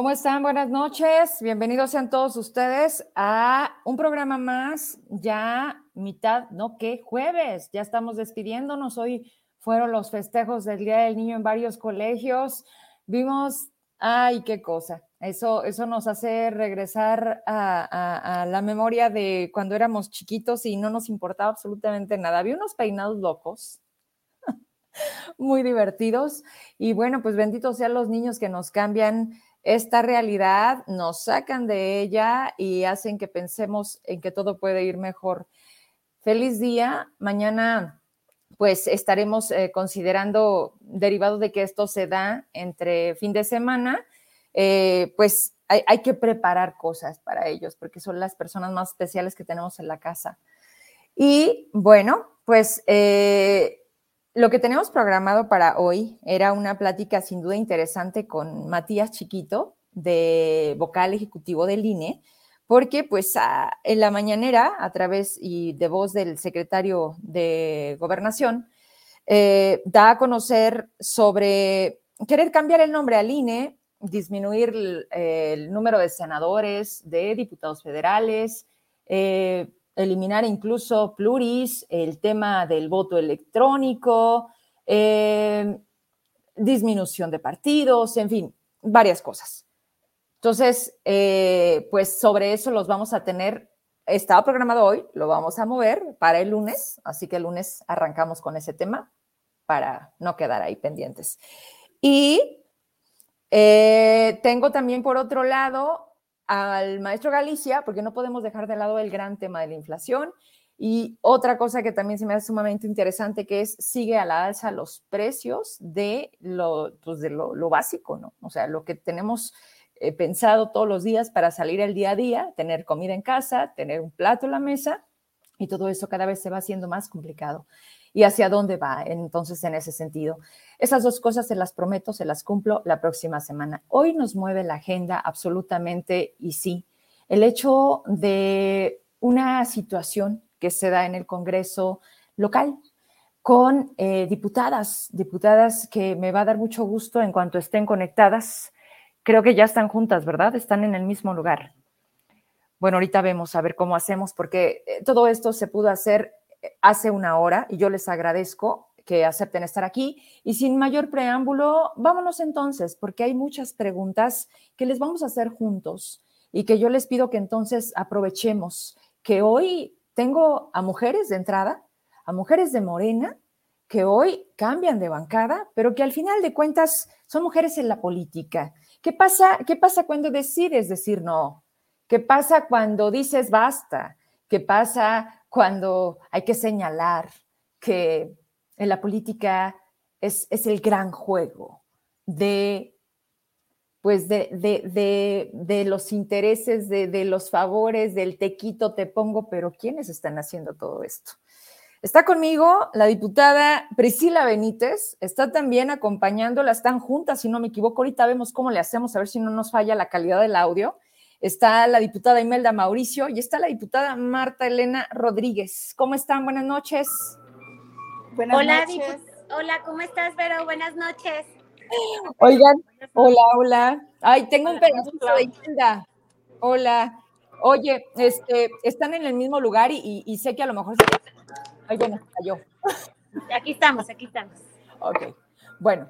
¿Cómo están? Buenas noches. Bienvenidos sean todos ustedes a un programa más, ya mitad, no que jueves, ya estamos despidiéndonos. Hoy fueron los festejos del Día del Niño en varios colegios. Vimos, ay, qué cosa. Eso, eso nos hace regresar a, a la memoria de cuando éramos chiquitos y no nos importaba absolutamente nada. Había unos peinados locos, muy divertidos. Y bueno, pues benditos sean los niños que nos cambian esta realidad, nos sacan de ella y hacen que pensemos en que todo puede ir mejor. Feliz día. Mañana pues estaremos eh, considerando, derivado de que esto se da entre fin de semana, eh, pues hay, que preparar cosas para ellos, porque son las personas más especiales que tenemos en la casa. Y bueno, pues eh, lo que tenemos programado para hoy era una plática sin duda interesante con Matías Chiquito, de vocal ejecutivo del INE, porque pues en la mañanera, a través y de voz del secretario de Gobernación, eh, da a conocer sobre querer cambiar el nombre al INE, disminuir el, el número de senadores, de diputados federales, eh, eliminar incluso pluris, el tema del voto electrónico, eh, disminución de partidos, en fin, varias cosas. Entonces, eh, pues sobre eso los vamos a tener, estaba programado hoy, lo vamos a mover para el lunes, así que el lunes arrancamos con ese tema para no quedar ahí pendientes. Y eh, tengo también por otro lado al maestro Galicia, porque no podemos dejar de lado el gran tema de la inflación. Y otra cosa que también se me hace sumamente interesante, que es sigue a la alza los precios de lo, pues de lo, lo básico, ¿no? O sea, lo que tenemos eh, pensado todos los días para salir el día a día, tener comida en casa, tener un plato en la mesa, y todo eso cada vez se va haciendo más complicado y hacia dónde va entonces en ese sentido. Esas dos cosas se las prometo, se las cumplo la próxima semana. Hoy nos mueve la agenda absolutamente y sí, el hecho de una situación que se da en el Congreso local con eh, diputadas, diputadas que me va a dar mucho gusto en cuanto estén conectadas. Creo que ya están juntas, ¿verdad? Están en el mismo lugar. Bueno, ahorita vemos a ver cómo hacemos, porque eh, todo esto se pudo hacer hace una hora y yo les agradezco que acepten estar aquí. Y sin mayor preámbulo, vámonos entonces, porque hay muchas preguntas que les vamos a hacer juntos y que yo les pido que entonces aprovechemos que hoy tengo a mujeres de entrada, a mujeres de Morena, que hoy cambian de bancada, pero que al final de cuentas son mujeres en la política. ¿Qué pasa, qué pasa cuando decides decir no? ¿Qué pasa cuando dices basta? ¿Qué pasa cuando hay que señalar que en la política es, el gran juego de pues de, de, los intereses, de, los favores, del te quito, te pongo, pero ¿quiénes están haciendo todo esto? Está conmigo la diputada Priscila Benítez, está también acompañándola, están juntas, si no me equivoco, ahorita vemos cómo le hacemos, a ver si no nos falla la calidad del audio está la diputada Imelda Mauricio y está la diputada Marta Elena Rodríguez. ¿Cómo están? Buenas noches. Buenas hola, noches. Hola, ¿cómo estás, Vero? Buenas noches. Oigan, hola, hola. Ay, tengo un pedazo de Imelda. Hola. Oye, este, están en el mismo lugar y, y, sé que a lo mejor... Ay, bueno, cayó. Aquí estamos, aquí estamos. Ok. Bueno,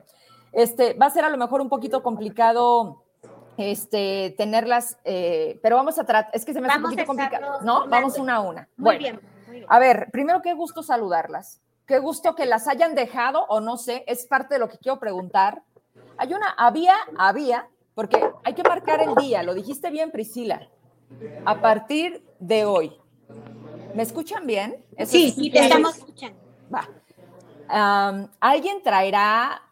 este, va a ser a lo mejor un poquito complicado este, tenerlas, eh, pero vamos a tratar, es que se me hace un poquito complicado, ¿no? Vamos una a una. Muy, bien, A ver, primero, qué gusto saludarlas. Qué gusto que las hayan dejado, o no sé, es parte de lo que quiero preguntar. Hay una, había, había, porque hay que marcar el día, lo dijiste bien, Priscila. A partir de hoy. ¿Me escuchan bien? sí, sí, te estamos escuchando. Va. ¿Alguien traerá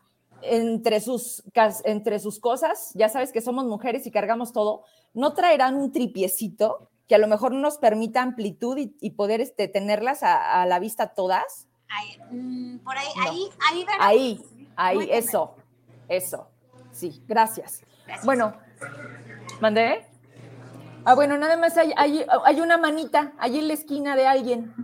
entre sus, entre sus cosas, ya sabes que somos mujeres y cargamos todo, ¿no traerán un tripiecito que a lo mejor nos permita amplitud y, poder este, tenerlas a, la vista todas? Mm, por ahí, ahí, ahí, ahí, ahí, eso, eso. Sí, gracias. Bueno, ¿mandé? Ah, bueno, nada más hay, hay, una manita allí en la esquina de alguien.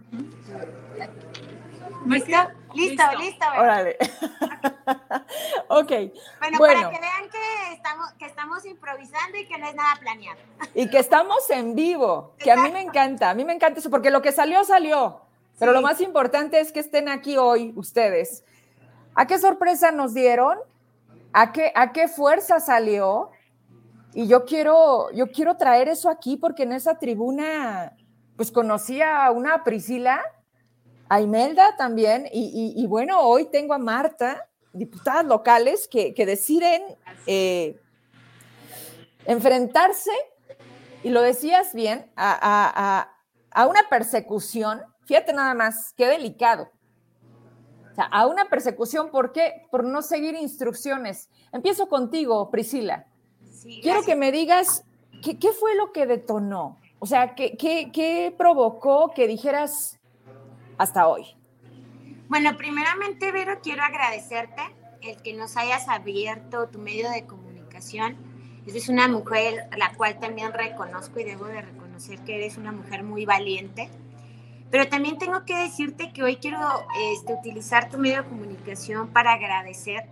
Listo, listo. Órale. ok. Bueno, para que vean que estamos, que estamos improvisando y que no es nada planeado. y que estamos en vivo, que a mí me encanta, a mí me encanta eso, porque lo que salió, salió. Pero lo más importante es que estén aquí hoy ustedes. ¿A qué sorpresa nos dieron? ¿A qué, a qué fuerza salió? Y yo quiero, yo quiero traer eso aquí porque en esa tribuna, pues conocí a una Priscila a Imelda también, y, bueno, hoy tengo a Marta, diputadas locales, que, deciden eh, enfrentarse, y lo decías bien, a, una persecución, fíjate nada más, qué delicado. O sea, a una persecución, ¿por qué? Por no seguir instrucciones. Empiezo contigo, Priscila. Quiero que me digas, ¿qué, ¿qué, fue lo que detonó? O sea, ¿qué, qué, qué provocó que dijeras, hasta hoy? Bueno, primeramente, Vero, quiero agradecerte el que nos hayas abierto tu medio de comunicación. Eres una mujer la cual también reconozco y debo de reconocer que eres una mujer muy valiente. Pero también tengo que decirte que hoy quiero este, utilizar tu medio de comunicación para agradecer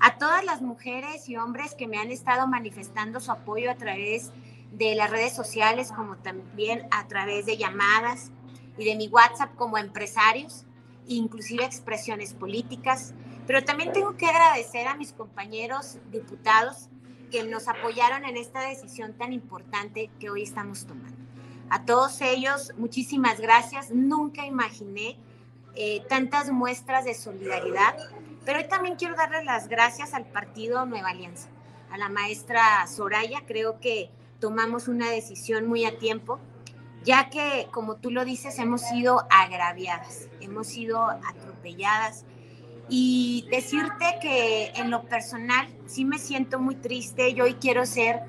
a todas las mujeres y hombres que me han estado manifestando su apoyo a través de las redes sociales, como también a través de llamadas, y de mi WhatsApp como empresarios, inclusive expresiones políticas, pero también tengo que agradecer a mis compañeros diputados que nos apoyaron en esta decisión tan importante que hoy estamos tomando. A todos ellos, muchísimas gracias. Nunca imaginé eh, tantas muestras de solidaridad, pero hoy también quiero darle las gracias al partido Nueva Alianza, a la maestra Soraya. Creo que tomamos una decisión muy a tiempo ya que, como tú lo dices, hemos sido agraviadas, hemos sido atropelladas. Y decirte que en lo personal sí me siento muy triste, yo hoy quiero ser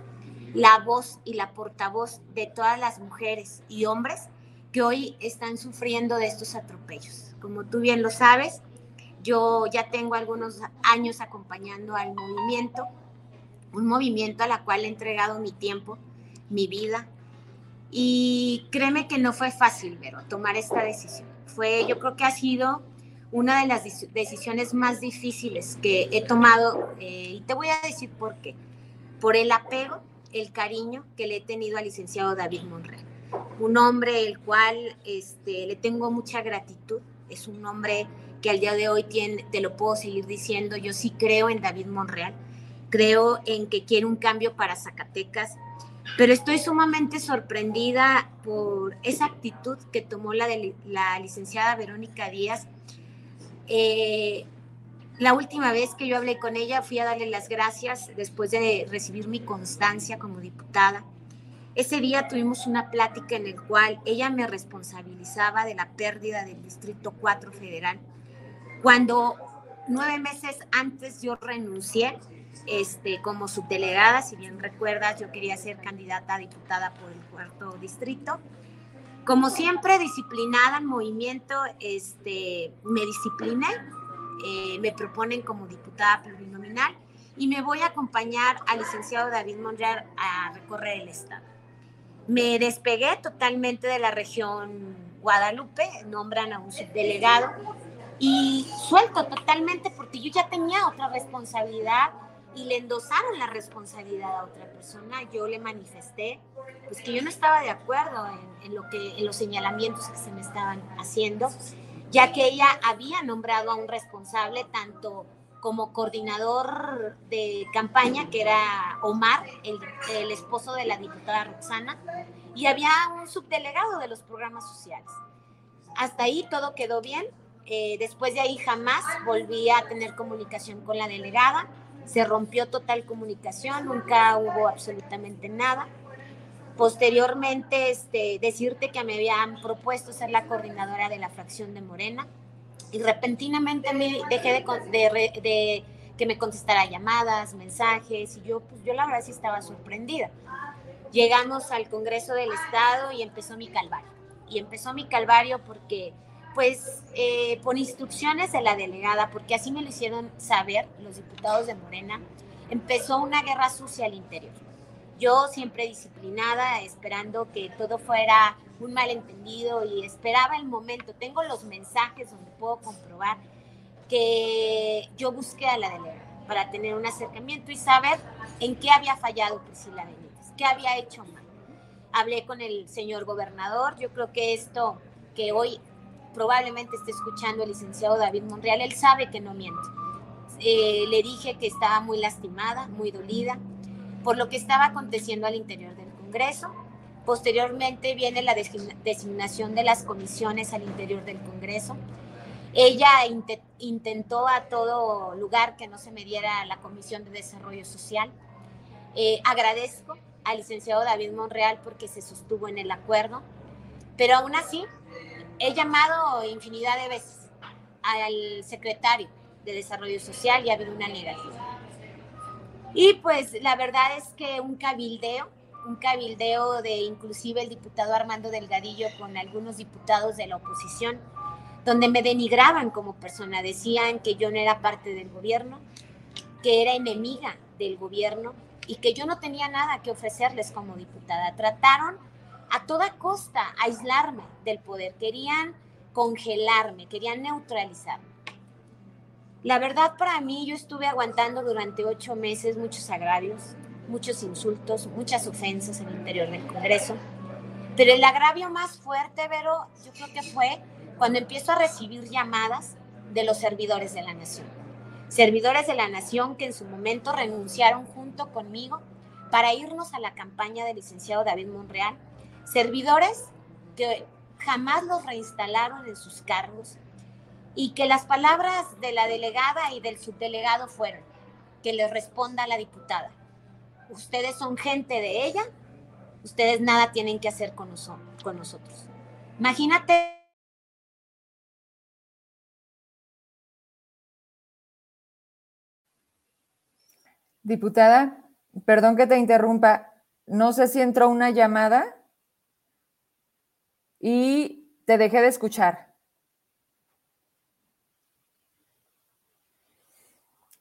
la voz y la portavoz de todas las mujeres y hombres que hoy están sufriendo de estos atropellos. Como tú bien lo sabes, yo ya tengo algunos años acompañando al movimiento, un movimiento a la cual he entregado mi tiempo, mi vida, y créeme que no fue fácil, pero tomar esta decisión. Fue, yo creo que ha sido una de las decisiones más difíciles que he tomado eh, y te voy a decir por qué. Por el apego, el cariño que le he tenido al licenciado David Monreal. Un hombre el cual este, le tengo mucha gratitud. Es un hombre que al día de hoy tiene, te lo puedo seguir diciendo, yo sí creo en David Monreal. Creo en que quiere un cambio para Zacatecas pero estoy sumamente sorprendida por esa actitud que tomó la, de, la licenciada Verónica Díaz. Eh, la última vez que yo hablé con ella fui a darle las gracias después de recibir mi constancia como diputada. Ese día tuvimos una plática en el cual ella me responsabilizaba de la pérdida del Distrito 4 Federal. Cuando nueve meses antes yo renuncié, este, como subdelegada, si bien recuerdas, yo quería ser candidata a diputada por el cuarto distrito. Como siempre, disciplinada en movimiento, este, me discipliné, eh, me proponen como diputada plurinominal y me voy a acompañar al licenciado David Monreal a recorrer el estado. Me despegué totalmente de la región Guadalupe, nombran a un subdelegado y suelto totalmente porque yo ya tenía otra responsabilidad y le endosaron la responsabilidad a otra persona. Yo le manifesté pues que yo no estaba de acuerdo en, lo que, en los señalamientos que se me estaban haciendo, ya que ella había nombrado a un responsable tanto como coordinador de campaña, que era Omar, el, el esposo de la diputada Roxana, y había un subdelegado de los programas sociales. Hasta ahí todo quedó bien. Eh, después de ahí jamás volví a tener comunicación con la delegada se rompió total comunicación, nunca hubo absolutamente nada. Posteriormente, este, decirte que me habían propuesto ser la coordinadora de la fracción de Morena y repentinamente me dejé de, que me contestara llamadas, mensajes y yo, pues yo la verdad sí estaba sorprendida. Llegamos al Congreso del Estado y empezó mi calvario. Y empezó mi calvario porque pues eh, por instrucciones de la delegada, porque así me lo hicieron saber los diputados de Morena, empezó una guerra sucia al interior. Yo siempre disciplinada, esperando que todo fuera un malentendido y esperaba el momento. Tengo los mensajes donde puedo comprobar que yo busqué a la delegada para tener un acercamiento y saber en qué había fallado Priscila Benítez, qué había hecho mal. Hablé con el señor gobernador, yo creo que esto que hoy probablemente esté escuchando el licenciado David Monreal, él sabe que no miente. Eh, le dije que estaba muy lastimada, muy dolida, por lo que estaba aconteciendo al interior del Congreso. Posteriormente viene la designación de las comisiones al interior del Congreso. Ella intentó a todo lugar que no se me diera la Comisión de Desarrollo Social. Eh, agradezco al licenciado David Monreal porque se sostuvo en el acuerdo, pero aún así he llamado infinidad de veces al secretario de Desarrollo Social y ha habido una negativa. Y pues la verdad es que un cabildeo, un cabildeo de inclusive el diputado Armando Delgadillo con algunos diputados de la oposición, donde me denigraban como persona, decían que yo no era parte del gobierno, que era enemiga del gobierno y que yo no tenía nada que ofrecerles como diputada. Trataron a toda costa aislarme del poder, querían congelarme, querían neutralizarme. La verdad para mí yo estuve aguantando durante ocho meses muchos agravios, muchos insultos, muchas ofensas en el interior del Congreso, pero el agravio más fuerte, Vero, yo creo que fue cuando empiezo a recibir llamadas de los servidores de la nación. Servidores de la nación que en su momento renunciaron junto conmigo para irnos a la campaña del licenciado David Monreal. Servidores que jamás los reinstalaron en sus cargos y que las palabras de la delegada y del subdelegado fueron que le responda la diputada. Ustedes son gente de ella, ustedes nada tienen que hacer con, con nosotros. Imagínate Diputada, perdón que te interrumpa. No sé si entró una llamada y te dejé de escuchar.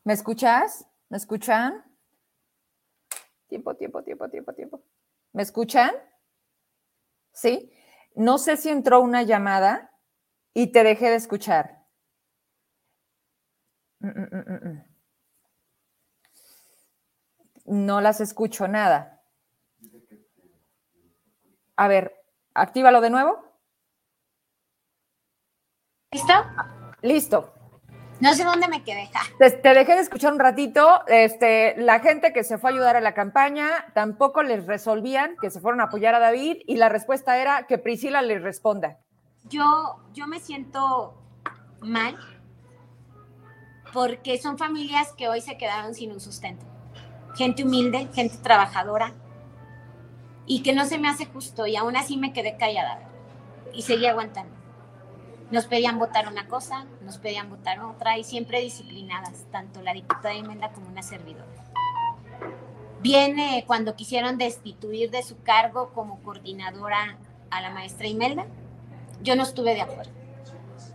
¿Me escuchas? ¿Me escuchan? Tiempo, tiempo, tiempo, tiempo, tiempo. ¿Me escuchan? ¿Sí? No sé si entró una llamada y te dejé de escuchar. Mm, mm, mm, no las escucho nada. A ver, actívalo de nuevo. ¿Listo? Listo. No sé dónde me quedé. Te, te, dejé de escuchar un ratito. Este, la gente que se fue a ayudar a la campaña tampoco les resolvían que se fueron a apoyar a David y la respuesta era que Priscila les responda. Yo, yo me siento mal porque son familias que hoy se quedaron sin un sustento gente humilde, gente trabajadora, y que no se me hace justo, y aún así me quedé callada y seguí aguantando. Nos pedían votar una cosa, nos pedían votar otra, y siempre disciplinadas, tanto la diputada Imelda como una servidora. Viene cuando quisieron destituir de su cargo como coordinadora a la maestra Imelda, yo no estuve de acuerdo,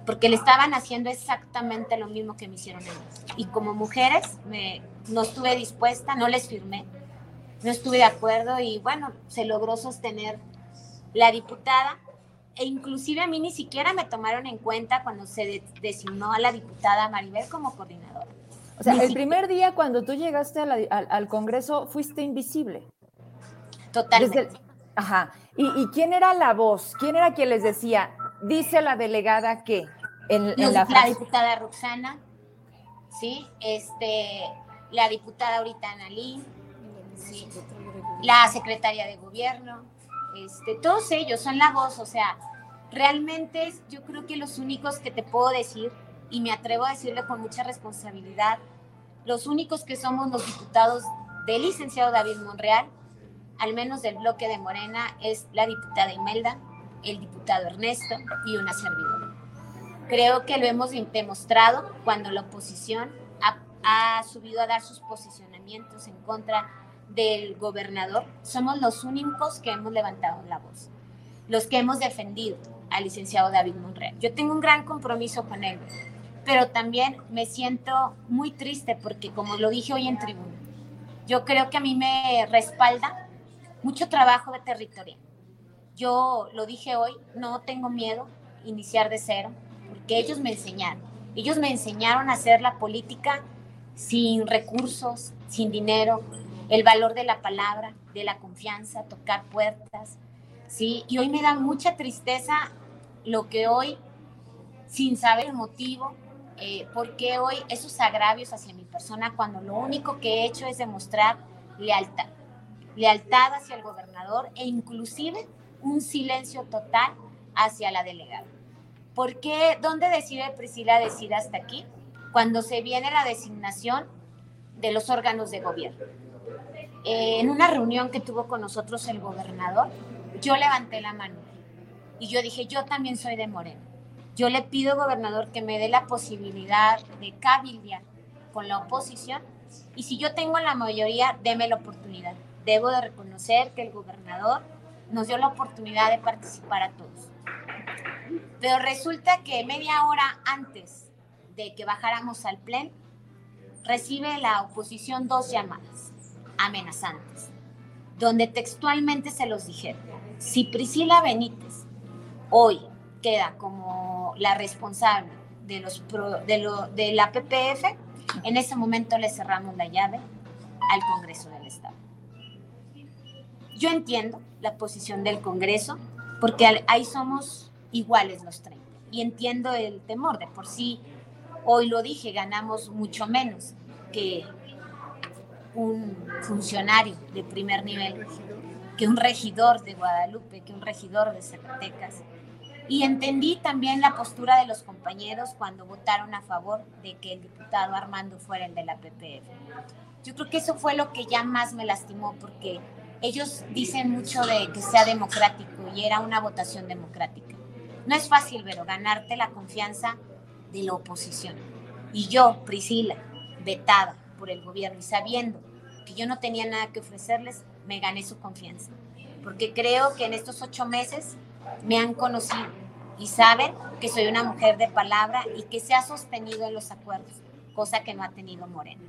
porque le estaban haciendo exactamente lo mismo que me hicieron ellos. Y como mujeres me no estuve dispuesta, no les firmé, no estuve de acuerdo y bueno, se logró sostener la diputada e inclusive a mí ni siquiera me tomaron en cuenta cuando se designó a la diputada Maribel como coordinadora. O sea, el primer día cuando tú llegaste al, Congreso fuiste invisible. Totalmente. ajá. ¿Y, quién era la voz? ¿Quién era quien les decía, dice la delegada que? En, la, la diputada Roxana, ¿sí? Este, la diputada ahorita Analí, la secretaria de gobierno, este, todos ellos son la voz, o sea, realmente yo creo que los únicos que te puedo decir, y me atrevo a decirlo con mucha responsabilidad, los únicos que somos los diputados del licenciado David Monreal, al menos del bloque de Morena, es la diputada Imelda, el diputado Ernesto y una servidora. Creo que lo hemos demostrado cuando la oposición ha subido a dar sus posicionamientos en contra del gobernador, somos los únicos que hemos levantado la voz, los que hemos defendido al licenciado David Monreal. Yo tengo un gran compromiso con él, pero también me siento muy triste porque, como lo dije hoy en tribuna, yo creo que a mí me respalda mucho trabajo de territorio. Yo lo dije hoy, no tengo miedo iniciar de cero, porque ellos me enseñaron Ellos me enseñaron a hacer la política sin recursos, sin dinero, el valor de la palabra, de la confianza, tocar puertas, ¿sí? Y hoy me da mucha tristeza lo que hoy, sin saber el motivo, eh, porque hoy esos agravios hacia mi persona cuando lo único que he hecho es demostrar lealtad, lealtad hacia el gobernador e inclusive un silencio total hacia la delegada. ¿Por qué? ¿Dónde decide Priscila decir hasta aquí? Cuando se viene la designación de los órganos de gobierno. Eh, en una reunión que tuvo con nosotros el gobernador, yo levanté la mano y yo dije, yo también soy de Moreno. Yo le pido, gobernador, que me dé la posibilidad de cabildear con la oposición y si yo tengo la mayoría, deme la oportunidad. Debo de reconocer que el gobernador nos dio la oportunidad de participar a todos. Pero resulta que media hora antes de que bajáramos al pleno, recibe la oposición dos llamadas amenazantes, donde textualmente se los dijeron, si Priscila Benítez hoy queda como la responsable de, los de, lo, de la PPF, en ese momento le cerramos la llave al Congreso del Estado. Yo entiendo la posición del Congreso, porque ahí somos iguales los 30. Y entiendo el temor, de por sí, hoy lo dije, ganamos mucho menos que un funcionario de primer nivel, que un regidor de Guadalupe, que un regidor de Zacatecas. Y entendí también la postura de los compañeros cuando votaron a favor de que el diputado Armando fuera el de la PPF. Yo creo que eso fue lo que ya más me lastimó porque ellos dicen mucho de que sea democrático y era una votación democrática. No es fácil, pero ganarte la confianza de la oposición. Y yo, Priscila, vetada por el gobierno y sabiendo que yo no tenía nada que ofrecerles, me gané su confianza. Porque creo que en estos ocho meses me han conocido y saben que soy una mujer de palabra y que se ha sostenido en los acuerdos, cosa que no ha tenido Morena.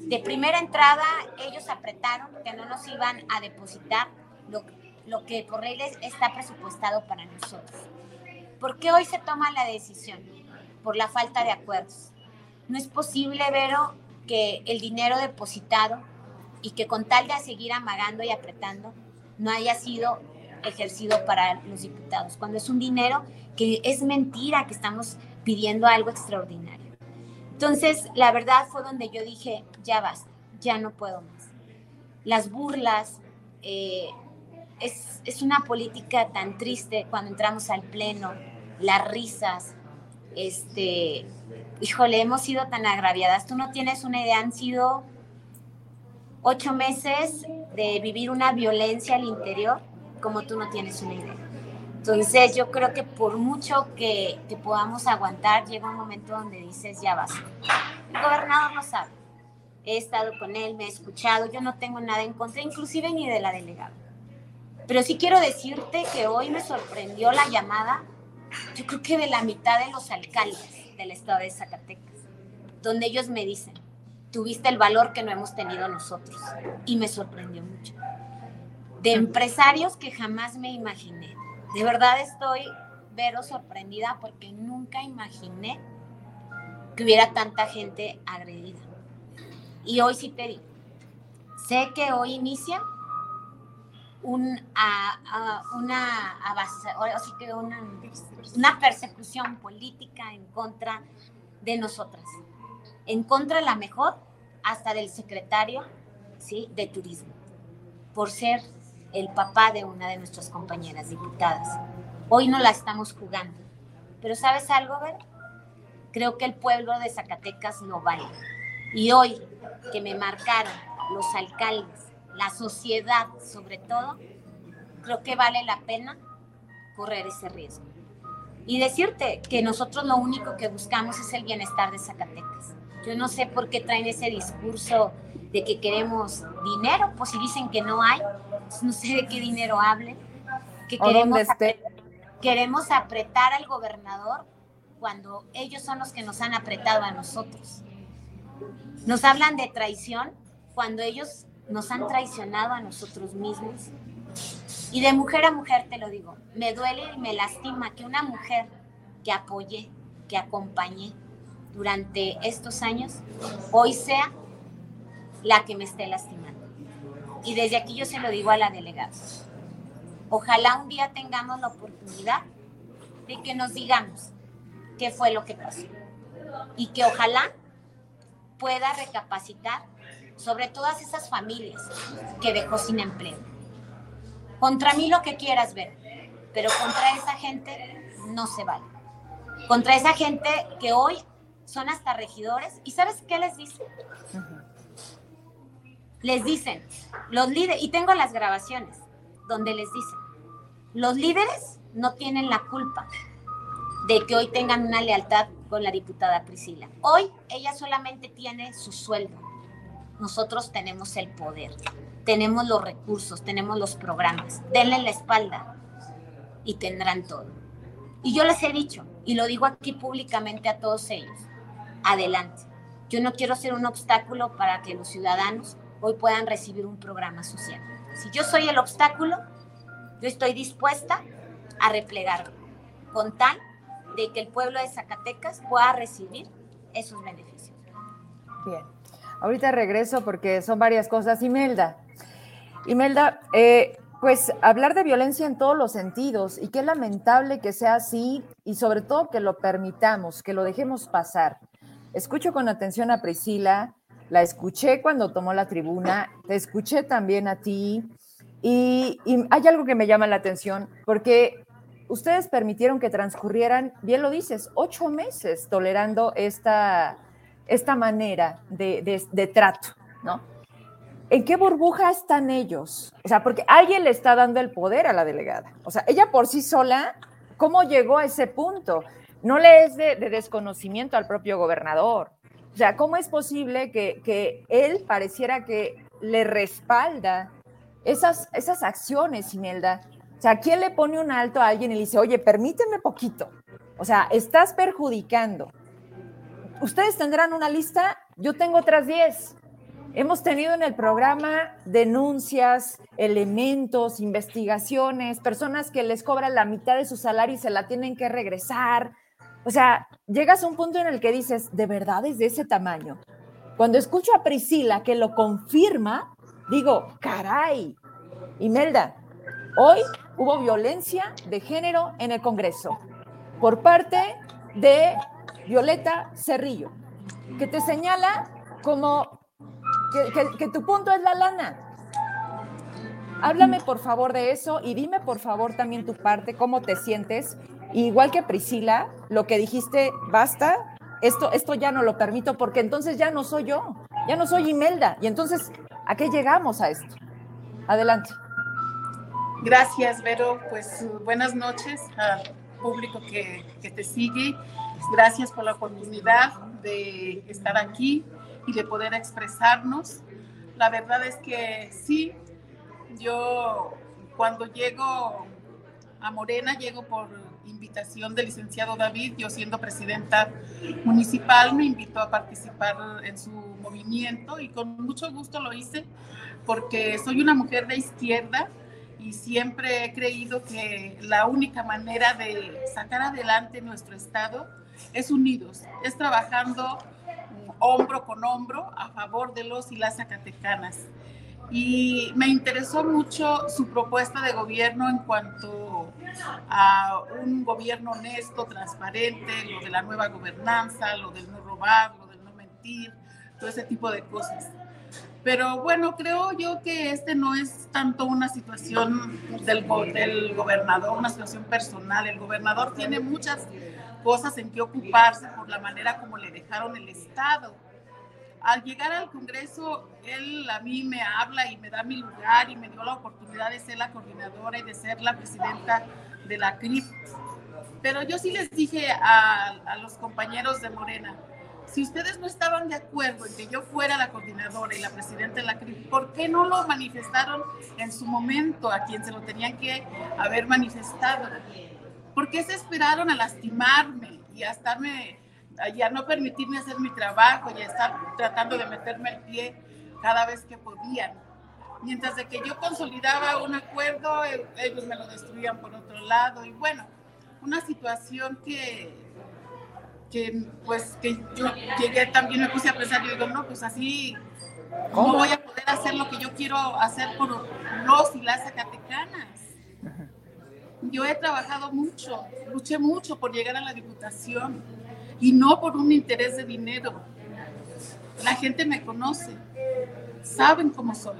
De primera entrada, ellos apretaron que no nos iban a depositar lo, lo que por ley está presupuestado para nosotros. ¿Por qué hoy se toma la decisión? Por la falta de acuerdos. No es posible, Vero, que el dinero depositado y que con tal de seguir amagando y apretando no haya sido ejercido para los diputados, cuando es un dinero que es mentira que estamos pidiendo algo extraordinario. Entonces, la verdad fue donde yo dije, ya basta, ya no puedo más. Las burlas, eh, es, es, una política tan triste cuando entramos al pleno, las risas, este, híjole, hemos sido tan agraviadas. Tú no tienes una idea, han sido ocho meses de vivir una violencia al interior como tú no tienes una idea. Entonces yo creo que por mucho que, que podamos aguantar, llega un momento donde dices, ya vas. El gobernador lo sabe. He estado con él, me he escuchado, yo no tengo nada en contra, inclusive ni de la delegada. Pero sí quiero decirte que hoy me sorprendió la llamada, yo creo que de la mitad de los alcaldes del estado de Zacatecas, donde ellos me dicen, tuviste el valor que no hemos tenido nosotros. Y me sorprendió mucho. De empresarios que jamás me imaginé de verdad estoy, Vero, sorprendida porque nunca imaginé que hubiera tanta gente agredida. Y hoy sí te digo, sé que hoy inicia un, una, así que una, una persecución política en contra de nosotras, en contra la mejor hasta del secretario ¿sí? de turismo, por ser el papá de una de nuestras compañeras diputadas. Hoy no la estamos jugando. Pero ¿sabes algo, Ver? Creo que el pueblo de Zacatecas lo vale. Y hoy que me marcaron los alcaldes, la sociedad sobre todo, creo que vale la pena correr ese riesgo. Y decirte que nosotros lo único que buscamos es el bienestar de Zacatecas. Yo no sé por qué traen ese discurso de que queremos dinero, pues si dicen que no hay, pues no sé de qué dinero hablen, que queremos, queremos apretar al gobernador cuando ellos son los que nos han apretado a nosotros. Nos hablan de traición cuando ellos nos han traicionado a nosotros mismos. Y de mujer a mujer te lo digo, me duele y me lastima que una mujer que apoyé, que acompañé, durante estos años, hoy sea la que me esté lastimando. Y desde aquí yo se lo digo a la delegada. Ojalá un día tengamos la oportunidad de que nos digamos qué fue lo que pasó. Y que ojalá pueda recapacitar sobre todas esas familias que dejó sin empleo. Contra mí lo que quieras ver, pero contra esa gente no se vale. Contra esa gente que hoy son hasta regidores. ¿Y sabes qué les dicen? Les dicen, los líderes, y tengo las grabaciones donde les dicen, los líderes no tienen la culpa de que hoy tengan una lealtad con la diputada Priscila. Hoy ella solamente tiene su sueldo. Nosotros tenemos el poder, tenemos los recursos, tenemos los programas. Denle la espalda y tendrán todo. Y yo les he dicho, y lo digo aquí públicamente a todos ellos, adelante. Yo no quiero ser un obstáculo para que los ciudadanos hoy puedan recibir un programa social. Si yo soy el obstáculo, yo estoy dispuesta a replegarme con tal de que el pueblo de Zacatecas pueda recibir esos beneficios. Bien. Ahorita regreso porque son varias cosas. Imelda, Imelda, eh, pues hablar de violencia en todos los sentidos y qué lamentable que sea así y sobre todo que lo permitamos, que lo dejemos pasar. Escucho con atención a Priscila, la escuché cuando tomó la tribuna, te escuché también a ti y, hay algo que me llama la atención porque ustedes permitieron que transcurrieran, bien lo dices, ocho meses tolerando esta, esta manera de, de trato, ¿no? ¿En qué burbuja están ellos? O sea, porque alguien le está dando el poder a la delegada. O sea, ella por sí sola, ¿cómo llegó a ese punto? No le es de, desconocimiento al propio gobernador. O sea, ¿cómo es posible que, él pareciera que le respalda esas, esas acciones, Imelda? O sea, ¿quién le pone un alto a alguien y le dice, oye, permíteme poquito? O sea, estás perjudicando. Ustedes tendrán una lista, yo tengo otras 10. Hemos tenido en el programa denuncias, elementos, investigaciones, personas que les cobran la mitad de su salario y se la tienen que regresar. O sea, llegas a un punto en el que dices, ¿de verdad es de ese tamaño? Cuando escucho a Priscila que lo confirma, digo, caray, Imelda, hoy hubo violencia de género en el Congreso por parte de Violeta Cerrillo, que te señala como que, tu punto es la lana. Háblame por favor de eso y dime por favor también tu parte, cómo te sientes. Igual que Priscila, lo que dijiste, basta, esto, esto ya no lo permito porque entonces ya no soy yo, ya no soy Imelda. Y entonces, ¿a qué llegamos a esto? Adelante. Gracias, Vero. Pues buenas noches al público que, que te sigue. Gracias por la oportunidad de estar aquí y de poder expresarnos. La verdad es que sí, yo cuando llego a Morena, llego por invitación del licenciado David, yo siendo presidenta municipal, me invitó a participar en su movimiento y con mucho gusto lo hice porque soy una mujer de izquierda y siempre he creído que la única manera de sacar adelante nuestro Estado es unidos, es trabajando hombro con hombro a favor de los y las zacatecanas. Y me interesó mucho su propuesta de gobierno en cuanto a un gobierno honesto, transparente, lo de la nueva gobernanza, lo del no robar, lo del no mentir, todo ese tipo de cosas. Pero bueno, creo yo que este no es tanto una situación del, del gobernador, una situación personal. El gobernador tiene muchas cosas en que ocuparse por la manera como le dejaron el Estado. Al llegar al Congreso, él a mí me habla y me da mi lugar y me dio la oportunidad de ser la coordinadora y de ser la presidenta de la CRIP. Pero yo sí les dije a, a los compañeros de Morena, si ustedes no estaban de acuerdo en que yo fuera la coordinadora y la presidenta de la CRIP, ¿por qué no lo manifestaron en su momento a quien se lo tenían que haber manifestado? ¿Por qué se esperaron a lastimarme y a estarme, a no permitirme hacer mi trabajo y a estar tratando de meterme el pie cada vez que podían? Mientras de que yo consolidaba un acuerdo, e, ellos me lo destruían por otro lado. Y bueno, una situación que, que pues que yo llegué también me puse a pensar, yo digo, no, pues así no voy a poder hacer lo que yo quiero hacer por los y las zacatecanas. Yo he trabajado mucho, luché mucho por llegar a la diputación y no por un interés de dinero. La gente me conoce, saben cómo soy,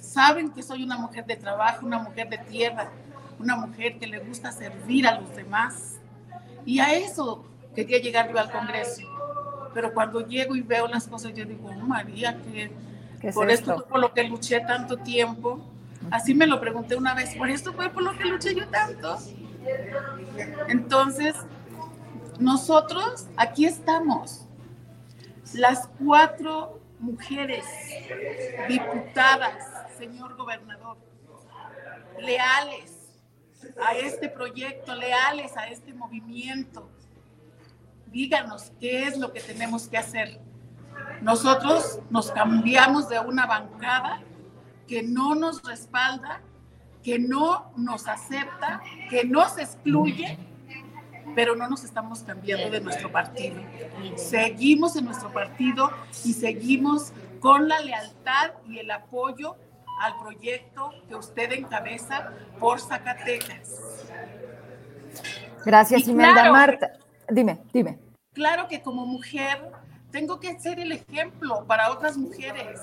saben que soy una mujer de trabajo, una mujer de tierra, una mujer que le gusta servir a los demás. Y a eso quería llegar yo al Congreso. Pero cuando llego y veo las cosas, yo digo, oh, María, que por esto? esto por lo que luché tanto tiempo. Así me lo pregunté una vez, por esto fue por lo que luché yo tanto. Entonces, nosotros aquí estamos, las cuatro mujeres diputadas, señor gobernador, leales a este proyecto, leales a este movimiento. Díganos qué es lo que tenemos que hacer. Nosotros nos cambiamos de una bancada que no nos respalda, que no nos acepta, que nos excluye, pero no nos estamos cambiando de nuestro partido. Seguimos en nuestro partido y seguimos con la lealtad y el apoyo al proyecto que usted encabeza por Zacatecas. Gracias, Imelda. Marta, dime, dime. Claro que como mujer tengo que ser el ejemplo para otras mujeres.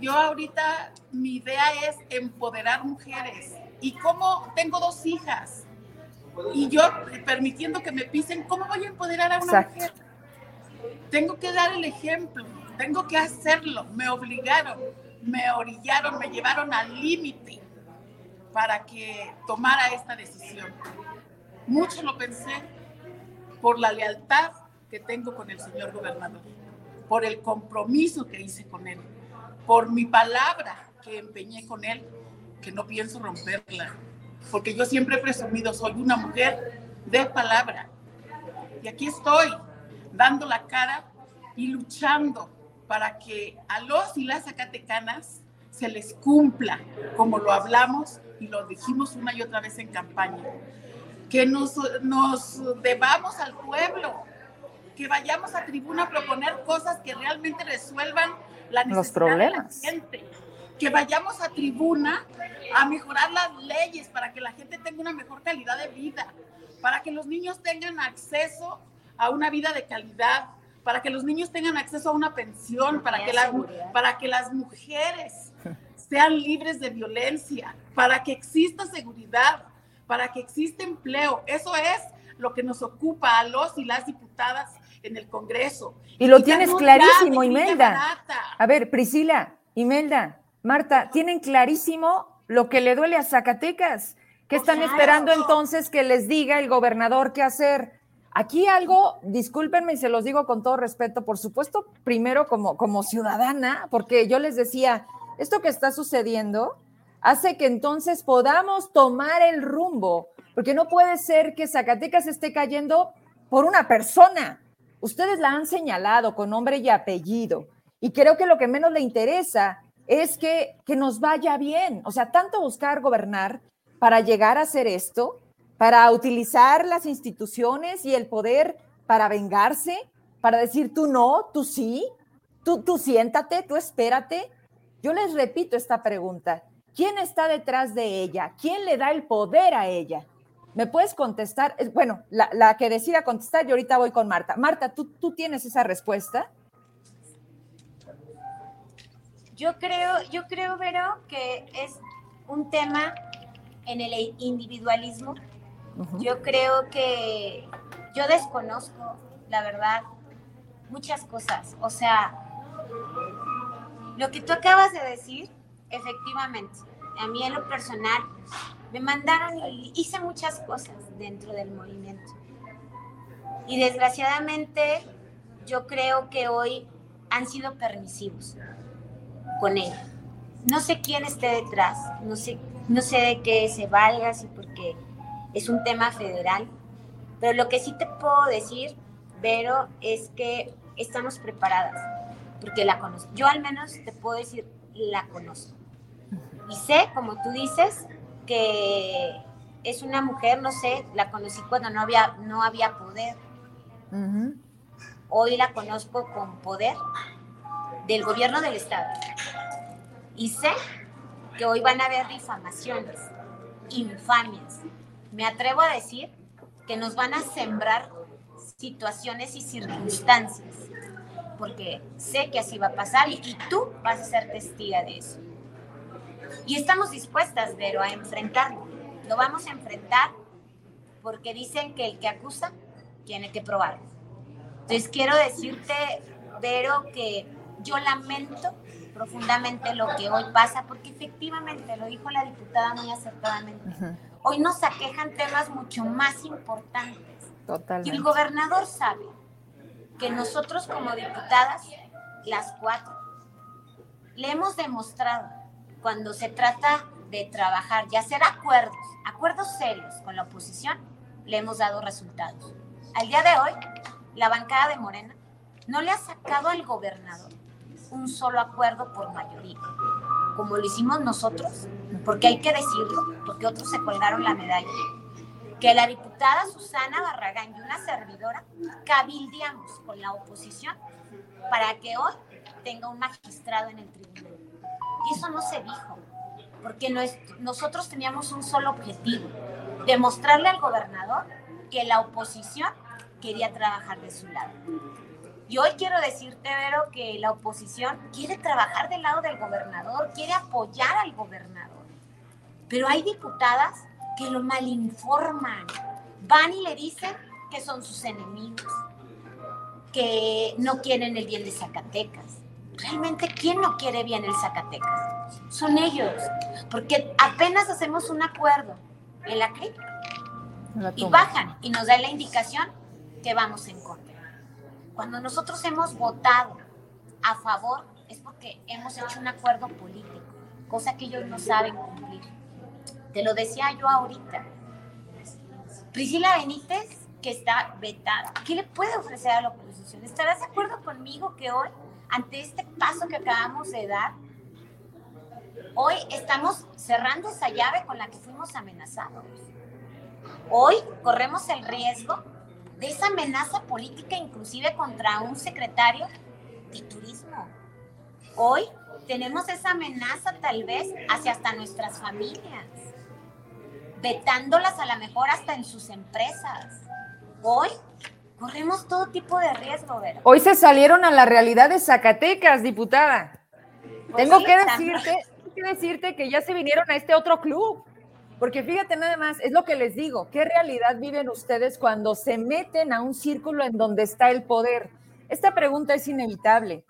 Yo ahorita mi idea es empoderar mujeres. Y como tengo dos hijas, y yo permitiendo que me pisen, ¿cómo voy a empoderar a una mujer? Tengo que dar el ejemplo, tengo que hacerlo. Me obligaron, me orillaron, me llevaron al límite para que tomara esta decisión. Mucho lo pensé por la lealtad que tengo con el señor gobernador, por el compromiso que hice con él, por mi palabra que empeñé con él, que no pienso romperla, porque yo siempre he presumido, soy una mujer de palabra. Y aquí estoy, dando la cara y luchando para que a los y las zacatecanas se les cumpla, como lo hablamos y lo dijimos una y otra vez en campaña, que nos, nos debamos al pueblo, que vayamos a tribuna a proponer cosas que realmente resuelvan la necesidad Los problemas. de la gente, que vayamos a tribuna a mejorar las leyes para que la gente tenga una mejor calidad de vida, para que los niños tengan acceso a una vida de calidad, para que los niños tengan acceso a una pensión, para que, las, para que las mujeres sean libres de violencia, para que exista seguridad, para que exista empleo. Eso es lo que nos ocupa a los y las diputadas en el Congreso. Y lo tienes clarísimo, Imelda. A ver, Priscila, Imelda, Marta, tienen clarísimo lo que le duele a Zacatecas. ¿Qué están esperando entonces que les diga el gobernador qué hacer? Aquí algo, discúlpenme y se los digo con todo respeto, por supuesto, primero como, como ciudadana, porque yo les decía, esto que está sucediendo hace que entonces podamos tomar el rumbo, porque no puede ser que Zacatecas esté cayendo por una persona. Ustedes la han señalado con nombre y apellido, y creo que lo que menos le interesa es que, que nos vaya bien. O sea, tanto buscar gobernar para llegar a hacer esto, para utilizar las instituciones y el poder para vengarse, para decir tú no, tú sí, tú, tú siéntate, tú espérate. Yo les repito esta pregunta. ¿Quién está detrás de ella? ¿Quién le da el poder a ella? ¿Me puedes contestar? Bueno, la, que decida contestar, yo ahorita voy con Marta. Marta, ¿tú, ¿tú tienes esa respuesta? Yo creo, yo creo, Vero, que es un tema en el individualismo yo creo que yo desconozco, la verdad, muchas cosas. O sea, lo que tú acabas de decir, efectivamente, a mí en lo personal, me mandaron hice muchas cosas dentro del movimiento. Y desgraciadamente, yo creo que hoy han sido permisivos con él. No sé quién esté detrás, no sé, no sé de qué se valga, si porque es un tema federal, pero lo que sí te puedo decir, Vero, es que estamos preparadas, porque la conozco. Yo al menos te puedo decir, la conozco. Y sé, como tú dices, que es una mujer, no sé, la conocí cuando no había, no había poder. Hoy la conozco con poder del gobierno del Estado. Y sé que hoy van a haber difamaciones, infamias. Me atrevo a decir que nos van a sembrar situaciones y circunstancias, porque sé que así va a pasar y, y tú vas a ser testiga de eso. Y estamos dispuestas, pero a enfrentarlo. Lo vamos a enfrentar porque dicen que el que acusa tiene que probarlo. Entonces quiero decirte, Vero, que yo lamento profundamente lo que hoy pasa, porque efectivamente, lo dijo la diputada muy acertadamente, hoy nos aquejan temas mucho más importantes. Totalmente. Y el gobernador sabe que nosotros como diputadas, las cuatro, le hemos demostrado cuando se trata de trabajar y hacer acuerdos, acuerdos serios con la oposición, le hemos dado resultados. Al día de hoy, la bancada de Morena no le ha sacado al gobernador un solo acuerdo por mayoría, como lo hicimos nosotros, porque hay que decirlo, porque otros se colgaron la medalla, que la diputada Susana Barragán y una servidora cabildeamos con la oposición para que hoy tenga un magistrado en el tribunal. Y eso no se dijo, porque nosotros teníamos un solo objetivo, demostrarle al gobernador que la oposición quería trabajar de su lado. Y hoy quiero decirte, Vero, que la oposición quiere trabajar del lado del gobernador, quiere apoyar al gobernador. Pero hay diputadas que lo malinforman. Van y le dicen que son sus enemigos, que no quieren el bien de Zacatecas. Realmente, ¿quién no quiere bien el Zacatecas? Son ellos, porque apenas hacemos un acuerdo en la crítica y bajan y nos dan la indicación que vamos en contra. Cuando nosotros hemos votado a favor es porque hemos hecho un acuerdo político, cosa que ellos no saben cumplir. Te lo decía yo ahorita. Priscila Benítez, que está vetada, ¿qué le puede ofrecer a la oposición? ¿Estarás de acuerdo conmigo que hoy, ante este paso que acabamos de dar, hoy estamos cerrando esa llave con la que fuimos amenazados? Hoy corremos el riesgo de esa amenaza política inclusive contra un secretario de turismo. Hoy tenemos esa amenaza tal vez hacia hasta nuestras familias, vetándolas a lo mejor hasta en sus empresas. Hoy corremos todo tipo de riesgo, ¿verdad? Hoy se salieron a la realidad de Zacatecas, diputada. Pues tengo que decirte, que decirte que ya se vinieron a este otro club. Porque fíjate nada más, es lo que les digo, ¿qué realidad viven ustedes cuando se meten a un círculo en donde está el poder? Esta pregunta es inevitable.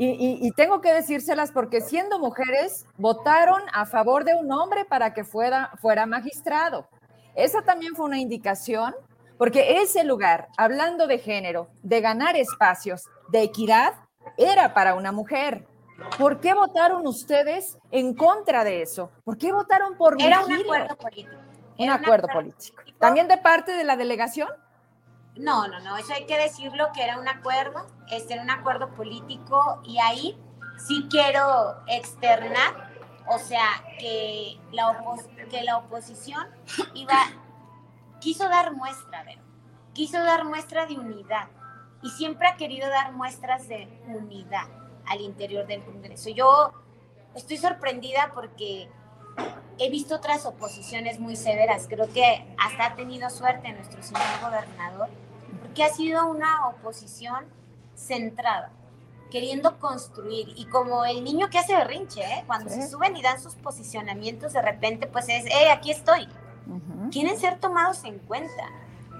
Y, tengo que decírselas porque siendo mujeres, votaron a favor de un hombre para que fuera, fuera magistrado. Esa también fue una indicación, porque ese lugar, hablando de género, de ganar espacios, de equidad, era para una mujer. ¿Por qué votaron ustedes en contra de eso? ¿Por qué votaron por Era un acuerdo político. un, acuerdo, político. ¿También de parte de la delegación? No, no, no, eso hay que decirlo que era un acuerdo, este era un acuerdo político y ahí sí quiero externar, o sea, que la, que la oposición iba, quiso dar muestra, ver, quiso dar muestra de unidad y siempre ha querido dar muestras de unidad al interior del Congreso. Yo estoy sorprendida porque he visto otras oposiciones muy severas. Creo que hasta ha tenido suerte nuestro señor gobernador, porque ha sido una oposición centrada, queriendo construir. Y como el niño que hace berrinche, ¿eh? cuando se suben y dan sus posicionamientos, de repente, pues es, eh, aquí estoy. Quieren ser tomados en cuenta,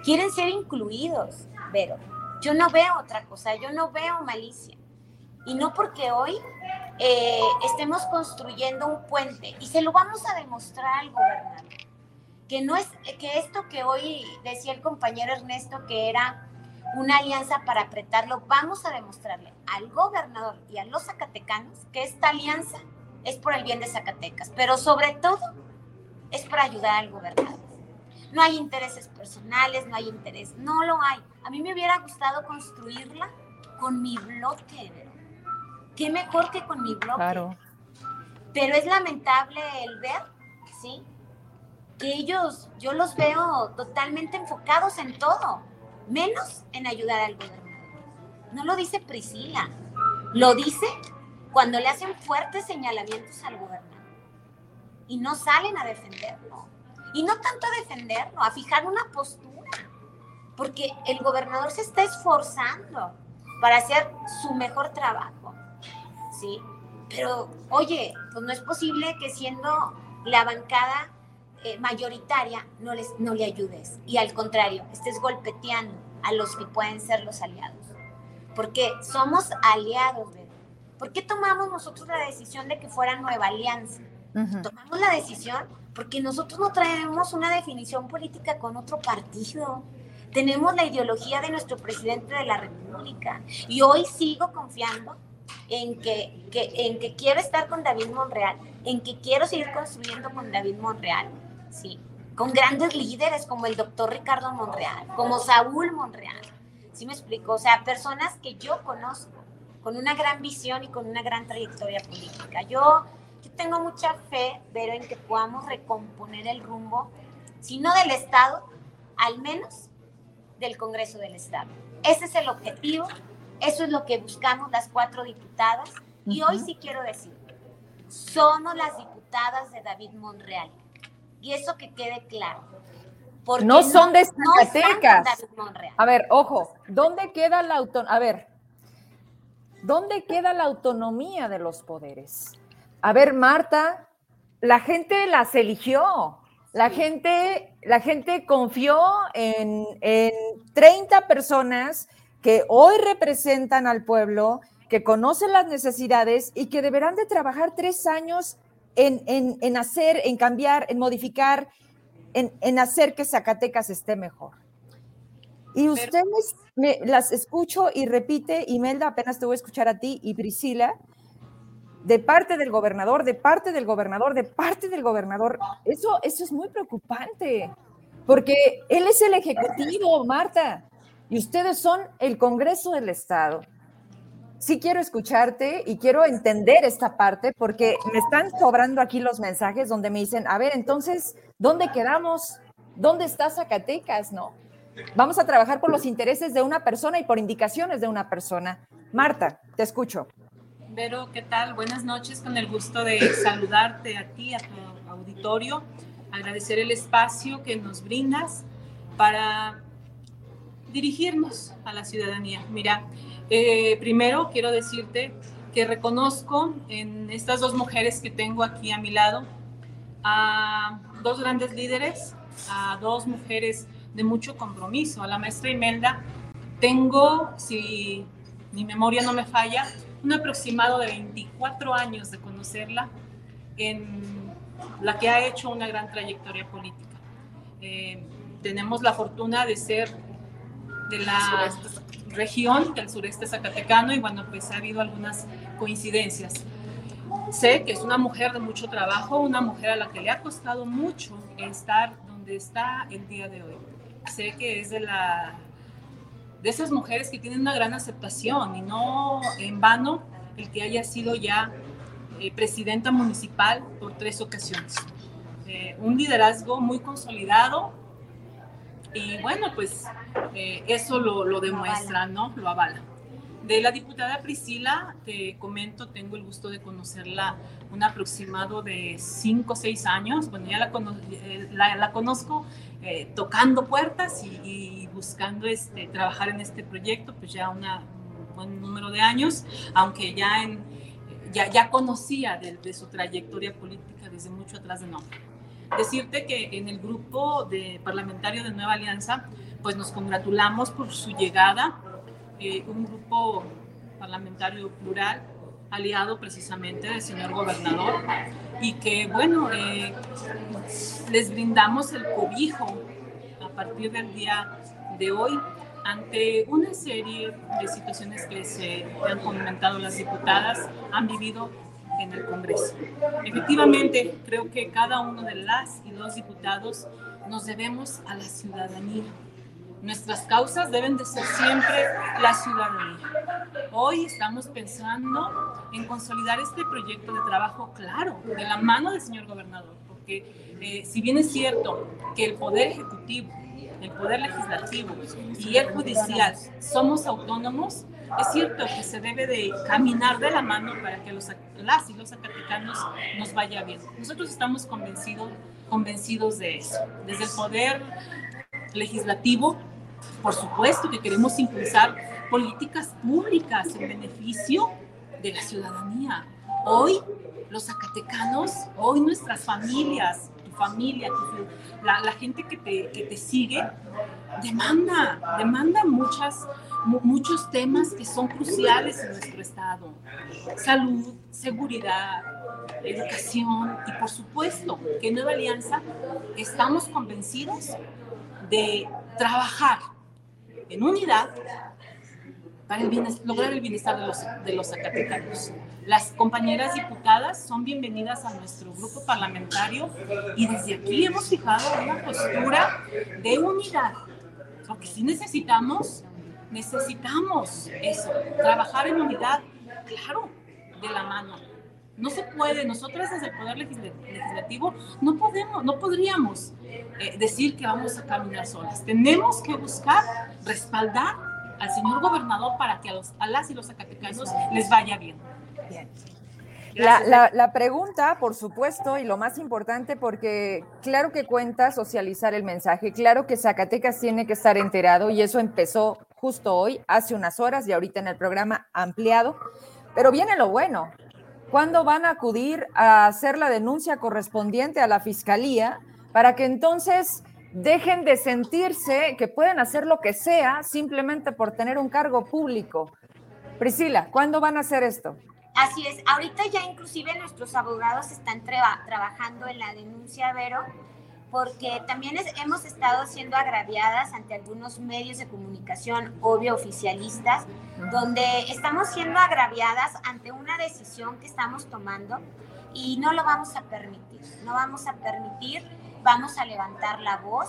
quieren ser incluidos, pero yo no veo otra cosa, yo no veo malicia y no porque hoy eh, estemos construyendo un puente y se lo vamos a demostrar al gobernador. Que no es que esto que hoy decía el compañero Ernesto que era una alianza para apretarlo, vamos a demostrarle al gobernador y a los zacatecanos que esta alianza es por el bien de Zacatecas, pero sobre todo es para ayudar al gobernador. No hay intereses personales, no hay interés, no lo hay. A mí me hubiera gustado construirla con mi bloque, qué mejor que con mi bloque. Claro. Pero es lamentable el ver, ¿sí? Que ellos, yo los veo totalmente enfocados en todo. menos en ayudar al gobernador. No lo dice Priscila, lo dice cuando le hacen fuertes señalamientos al gobernador y no salen a defenderlo. Y no tanto a defenderlo, a fijar una postura, porque el gobernador se está esforzando para hacer su mejor trabajo, ¿sí? Pero, oye, pues no es posible que siendo la bancada eh, mayoritaria no, les, no le ayudes y al contrario, estés golpeteando a los que pueden ser los aliados. Porque somos aliados, ¿verdad? ¿Por qué tomamos nosotros la decisión de que fuera Nueva Alianza? Tomamos la decisión porque nosotros no traemos una definición política con otro partido. Tenemos la ideología de nuestro presidente de la República. Y hoy sigo confiando en que, en que quiero estar con David Monreal, en que quiero seguir construyendo con David Monreal, ¿sí? Con grandes líderes como el doctor Ricardo Monreal, como Saúl Monreal. ¿Sí me explico? O sea, personas que yo conozco, con una gran visión y con una gran trayectoria política. Yo tengo mucha fe, pero en que podamos recomponer el rumbo, si no del Estado, al menos del Congreso del Estado. Ese es el objetivo eso es lo que buscamos las cuatro diputadas. Y hoy sí quiero decir, somos las diputadas de David Monreal. Y eso que quede claro. Porque no son de Zacatecas. a ver, ojo, ¿dónde queda la autonomía? A ver, ¿dónde queda la autonomía de los poderes? A ver, Marta, la gente las eligió. La gente, la gente confió en, en 30 personas que hoy representan al pueblo, que conocen las necesidades y que deberán de trabajar tres años en, hacer, en cambiar, en modificar, en, hacer que Zacatecas esté mejor. Y ustedes me, las escucho y repite, Imelda, apenas te voy a escuchar a ti y Priscila, de parte del gobernador, de parte del gobernador, de parte del gobernador. Eso, eso es muy preocupante, porque él es el ejecutivo, Marta y ustedes son el Congreso del Estado. Sí quiero escucharte y quiero entender esta parte porque me están sobrando aquí los mensajes donde me dicen, a ver, entonces, ¿dónde quedamos? ¿Dónde está Zacatecas? ¿No? Vamos a trabajar por los intereses de una persona y por indicaciones de una persona. Marta, te escucho. Vero, ¿qué tal? Buenas noches, con el gusto de saludarte a ti, a tu auditorio, agradecer el espacio que nos brindas para dirigirnos a la ciudadanía. Mira, eh, primero quiero decirte que reconozco en estas dos mujeres que tengo aquí a mi lado a dos grandes líderes, a dos mujeres de mucho compromiso. A la maestra Imelda tengo, si mi memoria no me falla, un aproximado de 24 años de conocerla en la que ha hecho una gran trayectoria política. Eh, tenemos la fortuna de ser de la región del sureste zacatecano y bueno, pues ha habido algunas coincidencias. Sé que es una mujer de mucho trabajo, una mujer a la que le ha costado mucho estar donde está el día de hoy. Sé que es de la de esas mujeres que tienen una gran aceptación y no en vano el que haya sido ya eh, presidenta municipal por tres ocasiones. Eh, un liderazgo muy consolidado y bueno, pues eh, eso lo, demuestra, ¿no? Lo avala. De la diputada Priscila, te comento, tengo el gusto de conocerla un aproximado de 5 o 6 años. Bueno, ya la, eh, conozco eh, tocando puertas y, buscando este, trabajar en este proyecto, pues ya un buen número de años, aunque ya, en, ya, ya conocía de, de su trayectoria política desde mucho atrás de nombre. Decirte que en el grupo de parlamentario de Nueva Alianza, pues nos congratulamos por su llegada, eh, un grupo parlamentario plural, aliado precisamente del señor gobernador, y que, bueno, eh, les brindamos el cobijo a partir del día de hoy ante una serie de situaciones que se han comentado las diputadas, han vivido en el Congreso. Efectivamente, creo que cada uno de las y los diputados nos debemos a la ciudadanía. Nuestras causas deben de ser siempre la ciudadanía. Hoy estamos pensando en consolidar este proyecto de trabajo, claro, de la mano del señor gobernador, porque eh, si bien es cierto que el Poder Ejecutivo el poder legislativo y el judicial somos autónomos, es cierto que se debe de caminar de la mano para que los, las y los zacatecanos nos vaya bien. Nosotros estamos convencidos, convencidos de eso. Desde el poder legislativo, por supuesto que queremos impulsar políticas públicas en beneficio de la ciudadanía. Hoy los zacatecanos, hoy nuestras familias, tu familia, la, gente que te, que te sigue, demanda, demanda muchas, muchos temas que son cruciales en nuestro estado. Salud, seguridad, educación y por supuesto que en Nueva Alianza estamos convencidos de trabajar en unidad para lograr el bienestar de los, de los zacatecanos. Las compañeras diputadas son bienvenidas a nuestro grupo parlamentario y desde aquí hemos fijado una postura de unidad, porque si necesitamos, necesitamos eso, trabajar en unidad, claro, de la mano. No se puede, nosotras desde el Poder Legislativo no podemos, no podríamos eh, decir que vamos a caminar solas. Tenemos que buscar respaldar al señor gobernador para que a, los, a las y los zacatecanos les vaya bien. La, la, pregunta, por supuesto, y lo más importante, porque claro que cuenta socializar el mensaje, claro que Zacatecas tiene que estar enterado y eso empezó justo hoy, hace unas horas y ahorita en el programa ampliado, pero viene lo bueno. ¿Cuándo van a acudir a hacer la denuncia correspondiente a la fiscalía para que entonces dejen de sentirse que pueden hacer lo que sea simplemente por tener un cargo público? Priscila, ¿cuándo van a hacer esto? Así es, ahorita ya inclusive nuestros abogados están trabajando en la denuncia, Vero, porque también hemos estado siendo agraviadas ante algunos medios de comunicación, obvio oficialistas, donde estamos siendo agraviadas ante una decisión que estamos tomando y no lo vamos a permitir, no vamos a permitir, vamos a levantar la voz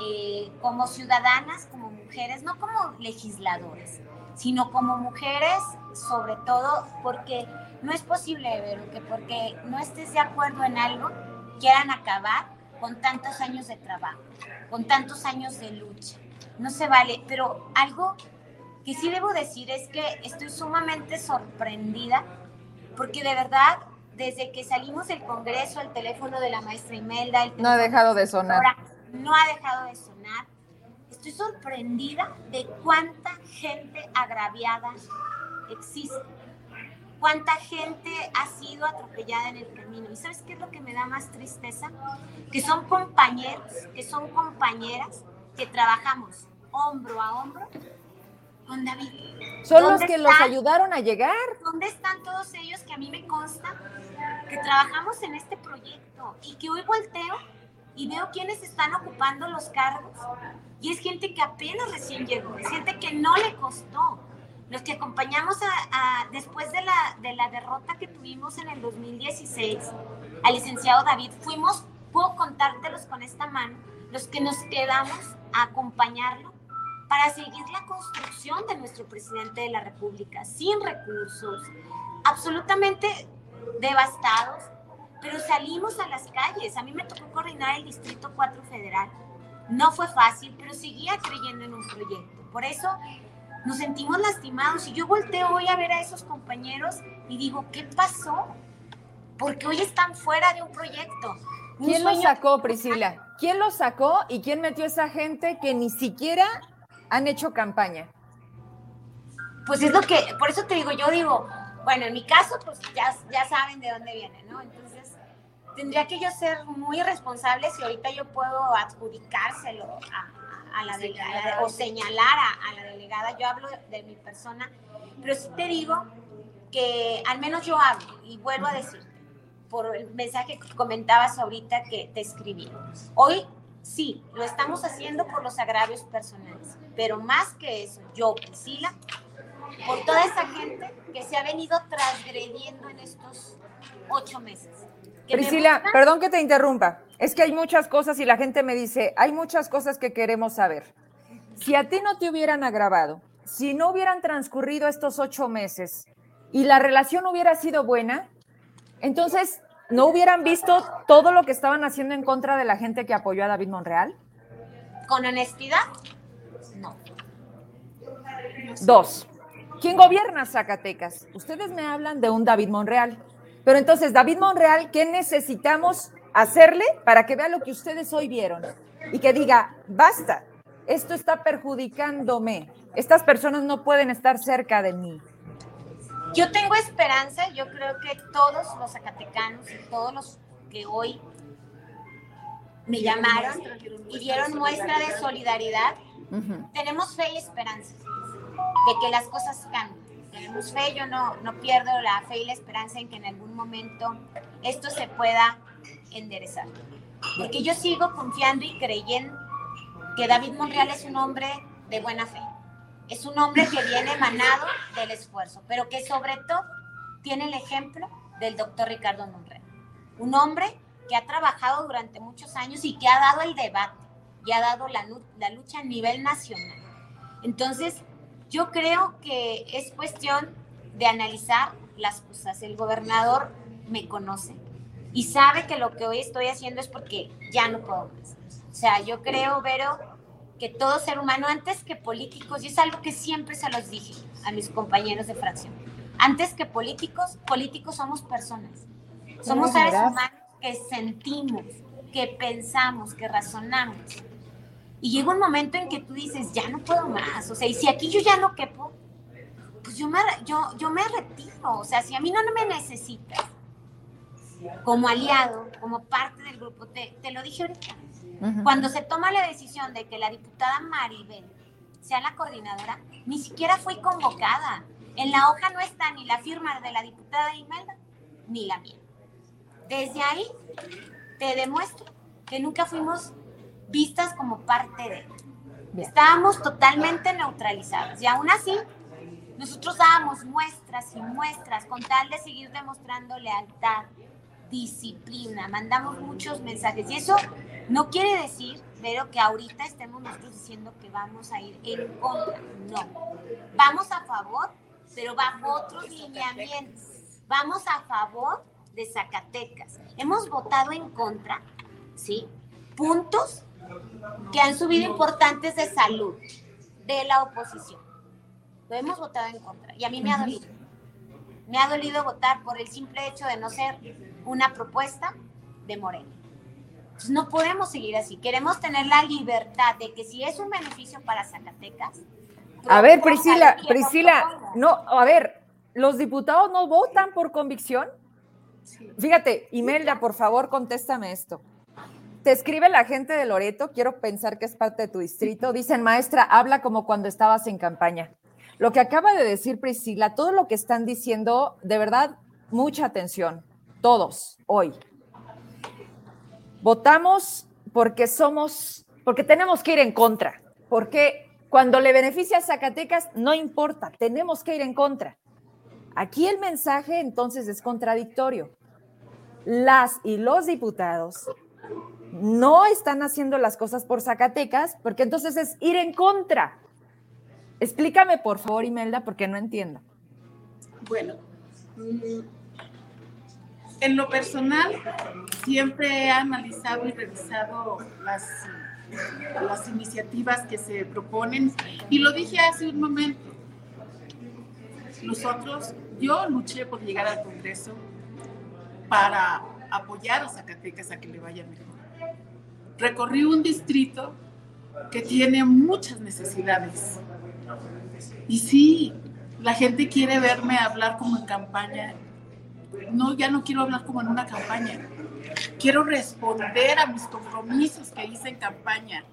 eh, como ciudadanas, como mujeres, no como legisladores sino como mujeres, sobre todo porque no es posible, ver que porque no estés de acuerdo en algo, quieran acabar con tantos años de trabajo, con tantos años de lucha. No se vale, pero algo que sí debo decir es que estoy sumamente sorprendida porque de verdad, desde que salimos del Congreso, el teléfono de la maestra Imelda, no ha dejado de sonar. No ha dejado de sonar estoy sorprendida de cuánta gente agraviada existe, cuánta gente ha sido atropellada en el camino. ¿Y sabes qué es lo que me da más tristeza? Que son compañeros, que son compañeras que trabajamos hombro a hombro con David. Son los que los ayudaron a llegar. ¿Dónde están todos ellos que a mí me consta que trabajamos en este proyecto y que hoy volteo y veo quiénes están ocupando los cargos y es gente que apenas recién llegó, es gente que no le costó. Los que acompañamos a, después de la, de la derrota que tuvimos en el 2016 al licenciado David, fuimos, puedo contártelos con esta mano, los que nos quedamos a acompañarlo para seguir la construcción de nuestro presidente de la República, sin recursos, absolutamente devastados, pero salimos a las calles. A mí me tocó coordinar el Distrito 4 Federal no fue fácil, pero seguía creyendo en un proyecto. Por eso nos sentimos lastimados y yo volteo hoy a ver a esos compañeros y digo, ¿qué pasó? Porque hoy están fuera de un proyecto. ¿Quién lo sacó, Priscila? ¿Quién lo sacó y quién metió a esa gente que ni siquiera han hecho campaña? Pues es lo que, por eso te digo, yo digo, bueno, en mi caso, pues ya, ya saben de dónde viene, ¿no? Entonces, tendría que yo ser muy responsable si ahorita yo puedo adjudicárselo a, la delegada o señalar a, la delegada. Yo hablo de mi persona, pero sí te digo que al menos yo hablo y vuelvo a decir por el mensaje que comentabas ahorita que te escribí. Hoy sí, lo estamos haciendo por los agravios personales, pero más que eso, yo, Priscila, por toda esa gente que se ha venido transgrediendo en estos ocho meses Priscila, perdón que te interrumpa. Es que hay muchas cosas y la gente me dice, hay muchas cosas que queremos saber. Si a ti no te hubieran agravado, si no hubieran transcurrido estos ocho meses y la relación hubiera sido buena, entonces no hubieran visto todo lo que estaban haciendo en contra de la gente que apoyó a David Monreal. con honestidad. Dos. ¿Quién gobierna Zacatecas? Ustedes me hablan de un David Monreal. Pero entonces, David Monreal, ¿qué necesitamos hacerle para que vea lo que ustedes hoy vieron? Y que diga, basta, esto está perjudicándome. Estas personas no pueden estar cerca de mí. Yo tengo esperanza, yo creo que todos los zacatecanos y todos los que hoy me llamaron y dieron muestra de solidaridad, tenemos fe y esperanza de que las cosas cambien. Tenemos fe, yo no, no pierdo la fe y la esperanza en que en algún momento esto se pueda enderezar. Porque yo sigo confiando y creyendo que David Monreal es un hombre de buena fe. Es un hombre que viene emanado del esfuerzo, pero que sobre todo tiene el ejemplo del doctor Ricardo Monreal. Un hombre que ha trabajado durante muchos años y que ha dado el debate y ha dado la, la lucha a nivel nacional. Entonces, yo creo que es cuestión de analizar las cosas. El gobernador me conoce y sabe que lo que hoy estoy haciendo es porque ya no puedo más. O sea, yo creo, Vero, que todo ser humano, antes que políticos, y es algo que siempre se los dije a mis compañeros de fracción, antes que políticos, políticos somos personas. Somos seres humanos que sentimos, que pensamos, que razonamos. Y llega un momento en que tú dices, ya no puedo más. O sea, y si aquí yo ya no quepo, pues yo me, yo, yo me retiro. O sea, si a mí no, me necesitas como aliado, como parte del grupo, te, te lo dije ahorita. Cuando se toma la decisión de que la diputada Maribel sea la coordinadora, ni siquiera fue convocada. En la hoja no está ni la firma de la diputada Imelda, ni la mía. Desde ahí te demuestro que nunca fuimos vistas como parte de. Estábamos totalmente neutralizadas y aún así nosotros dábamos muestras y muestras con tal de seguir demostrando lealtad, disciplina, mandamos muchos mensajes y eso no quiere decir, pero que ahorita estemos nosotros diciendo que vamos a ir en contra, no. Vamos a favor, pero bajo otros lineamientos. Vamos a favor de Zacatecas. Hemos votado en contra, ¿sí? Puntos que han subido importantes de salud de la oposición. Lo hemos votado en contra y a mí me ha dolido. Me ha dolido votar por el simple hecho de no ser una propuesta de Moreno. no podemos seguir así. Queremos tener la libertad de que si es un beneficio para Zacatecas. A ver, Priscila, Priscila, no, a ver, los diputados no votan por convicción. Fíjate, Imelda, por favor, contéstame esto. Te escribe la gente de Loreto, quiero pensar que es parte de tu distrito. Dicen, maestra, habla como cuando estabas en campaña. Lo que acaba de decir Priscila, todo lo que están diciendo, de verdad, mucha atención, todos, hoy. Votamos porque somos, porque tenemos que ir en contra, porque cuando le beneficia a Zacatecas, no importa, tenemos que ir en contra. Aquí el mensaje entonces es contradictorio. Las y los diputados no están haciendo las cosas por Zacatecas, porque entonces es ir en contra. Explícame, por favor, Imelda, porque no entiendo. Bueno, mm, en lo personal, siempre he analizado y revisado las, iniciativas que se proponen y lo dije hace un momento. Nosotros, yo luché por llegar al Congreso para apoyar a Zacatecas a que le vaya mejor recorrí un distrito que tiene muchas necesidades. Y sí, la gente quiere verme hablar como en campaña. No, ya no quiero hablar como en una campaña. Quiero responder a mis compromisos que hice en campaña.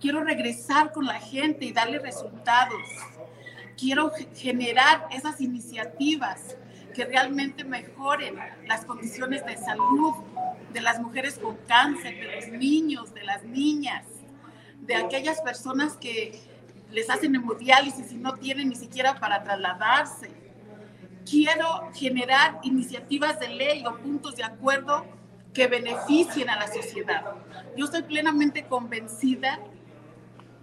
Quiero regresar con la gente y darle resultados. Quiero generar esas iniciativas que realmente mejoren las condiciones de salud de las mujeres con cáncer, de los niños, de las niñas, de aquellas personas que les hacen hemodiálisis y no tienen ni siquiera para trasladarse. Quiero generar iniciativas de ley o puntos de acuerdo que beneficien a la sociedad. Yo estoy plenamente convencida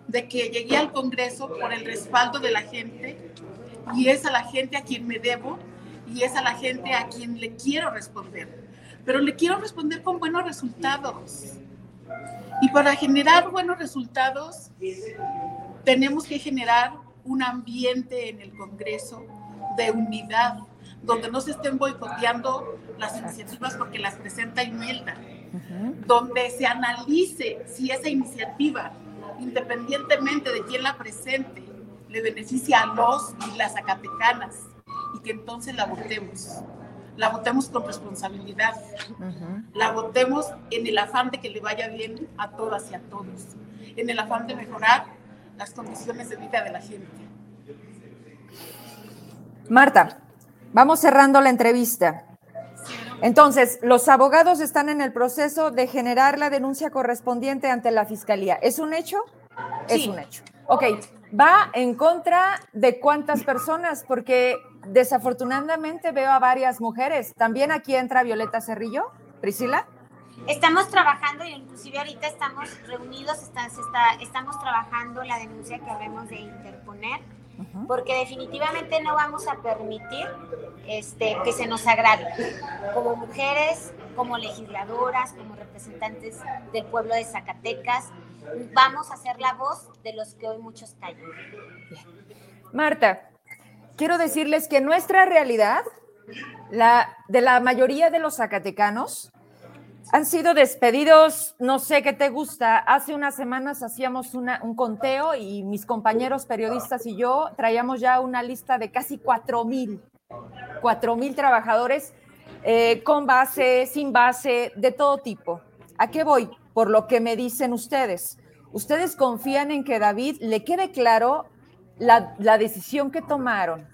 de que llegué al Congreso por el respaldo de la gente y es a la gente a quien me debo y es a la gente a quien le quiero responder pero le quiero responder con buenos resultados. Y para generar buenos resultados, tenemos que generar un ambiente en el Congreso de unidad, donde no se estén boicoteando las iniciativas porque las presenta Imelda, donde se analice si esa iniciativa, independientemente de quién la presente, le beneficia a los y las zacatecanas y que entonces la votemos. La votemos con responsabilidad. La votemos en el afán de que le vaya bien a todas y a todos. En el afán de mejorar las condiciones de vida de la gente. Marta, vamos cerrando la entrevista. Entonces, los abogados están en el proceso de generar la denuncia correspondiente ante la fiscalía. ¿Es un hecho? Es un hecho. Ok, ¿va en contra de cuántas personas? Porque desafortunadamente veo a varias mujeres. ¿También aquí entra Violeta Cerrillo? Priscila. Estamos trabajando y inclusive ahorita estamos reunidos, estamos trabajando la denuncia que habemos de interponer, porque definitivamente no vamos a permitir este, que se nos agrade. Como mujeres, como legisladoras, como representantes del pueblo de Zacatecas, vamos a ser la voz de los que hoy muchos callan. Marta, quiero decirles que nuestra realidad, la de la mayoría de los zacatecanos, han sido despedidos, no sé qué te gusta. Hace unas semanas hacíamos un conteo y mis compañeros periodistas y yo traíamos ya una lista de casi cuatro mil, cuatro mil trabajadores eh, con base, sin base, de todo tipo. ¿A qué voy? Por lo que me dicen ustedes. ¿Ustedes confían en que David le quede claro la, decisión que tomaron?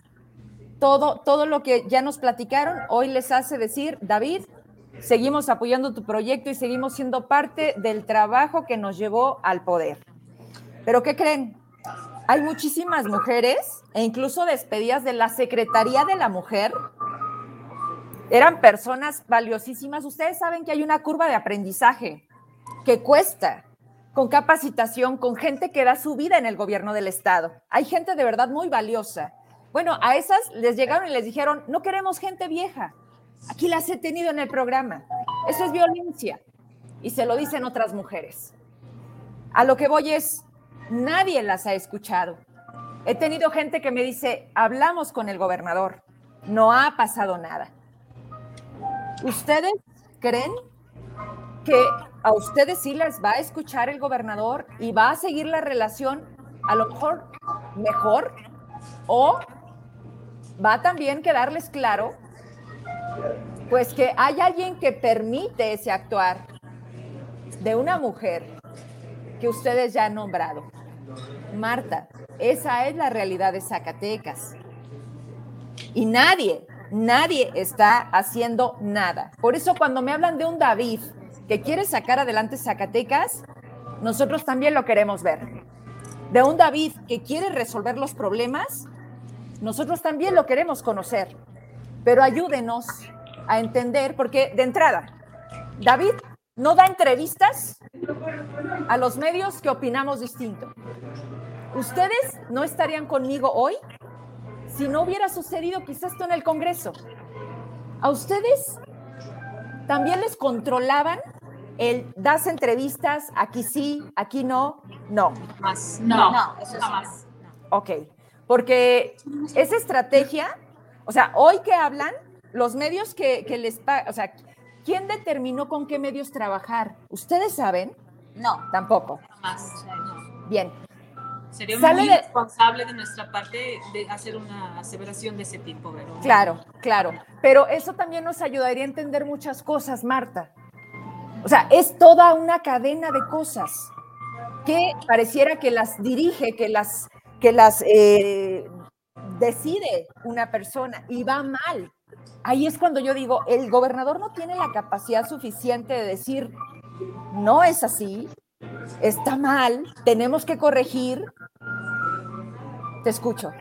Todo, todo lo que ya nos platicaron hoy les hace decir, David, seguimos apoyando tu proyecto y seguimos siendo parte del trabajo que nos llevó al poder. Pero ¿qué creen? Hay muchísimas mujeres e incluso despedidas de la Secretaría de la Mujer. Eran personas valiosísimas. Ustedes saben que hay una curva de aprendizaje que cuesta, con capacitación, con gente que da su vida en el gobierno del Estado. Hay gente de verdad muy valiosa. Bueno, a esas les llegaron y les dijeron, no queremos gente vieja, Aquí las he tenido en el programa. Eso es violencia. Y se lo dicen otras mujeres. A lo que voy es, nadie las ha escuchado. He tenido gente que me dice, hablamos con el gobernador, no ha pasado nada. ¿Ustedes creen que a ustedes sí les va a escuchar el gobernador y va a seguir la relación a lo mejor mejor? ¿O va también quedarles claro pues que hay alguien que permite ese actuar de una mujer que ustedes ya han nombrado. Marta, esa es la realidad de Zacatecas. Y nadie, nadie está haciendo nada. Por eso cuando me hablan de un David que quiere sacar adelante Zacatecas, nosotros también lo queremos ver. De un David que quiere resolver los problemas, nosotros también lo queremos conocer. Pero ayúdenos a entender, porque de entrada, David no da entrevistas a los medios que opinamos distinto. Ustedes no estarían conmigo hoy si no hubiera sucedido quizás esto en el Congreso. A ustedes también les controlaban el das entrevistas, aquí sí, aquí no, no. Más. No, no, eso más. Ok, porque esa estrategia, o sea, hoy que hablan, los medios que, les pagan, o sea, ¿quién determinó con qué medios trabajar? ¿Ustedes saben? No. Tampoco. Bien. Sería muy responsable de nuestra parte de hacer una aseveración de ese tipo, pero... Claro, claro. Pero eso también nos ayudaría a entender muchas cosas, Marta. O sea, es toda una cadena de cosas que pareciera que las dirige, que las, que las eh, decide una persona y va mal ahí es cuando yo digo, el gobernador no tiene la capacidad suficiente de decir, no es así, está mal, tenemos que corregir. Te escucho.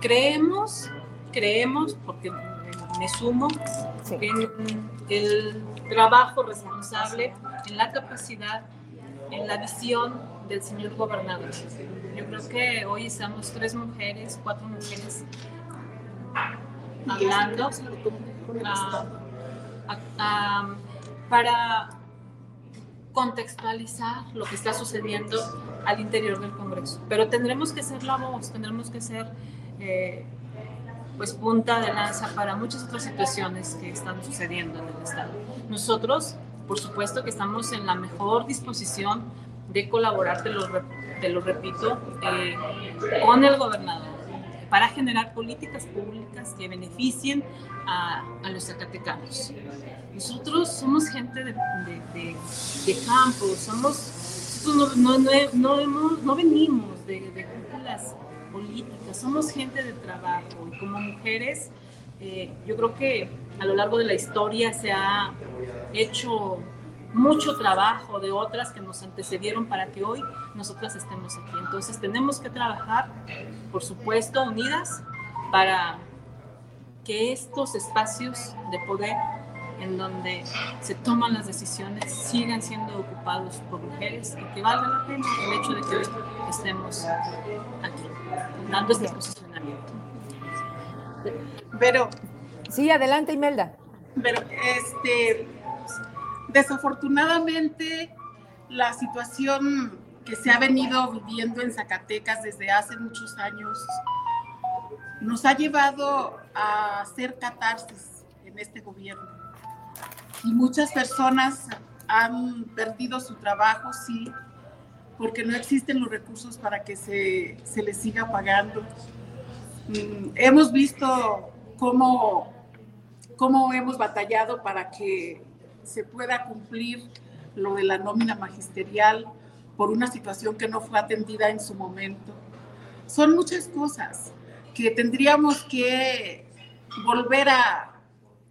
Creemos, creemos, porque me sumo, en el trabajo responsable, en la capacidad, en la visión del señor gobernador. Yo creo que hoy estamos tres mujeres, cuatro mujeres hablando para contextualizar lo que está sucediendo al interior del Congreso. Pero tendremos que ser la voz, tendremos que ser eh, pues punta de lanza para muchas otras situaciones que están sucediendo en el Estado. Nosotros, por supuesto que estamos en la mejor disposición de colaborar, te lo, te lo repito, eh, con el gobernador para generar políticas públicas que beneficien a, a los zacatecanos. Nosotros somos gente de, de, de, campo, somos, no, no, no, no venimos de, de cúpulas somos gente de trabajo y como mujeres eh, yo creo que a lo largo de la historia se ha hecho mucho trabajo de otras que nos antecedieron para que hoy nosotras estemos aquí. Entonces tenemos que trabajar, por supuesto, unidas para que estos espacios de poder en donde se toman las decisiones sigan siendo ocupados por mujeres y que valga la pena el hecho de que hoy estemos aquí, dando este posicionamiento. Pero. Sí, adelante, Imelda. Pero, este, desafortunadamente, la situación que se ha venido viviendo en Zacatecas desde hace muchos años nos ha llevado a hacer catarsis en este gobierno. Y muchas personas han perdido su trabajo, sí, porque no existen los recursos para que se, se les siga pagando. Mm, hemos visto cómo, cómo hemos batallado para que se pueda cumplir lo de la nómina magisterial por una situación que no fue atendida en su momento. Son muchas cosas que tendríamos que volver a,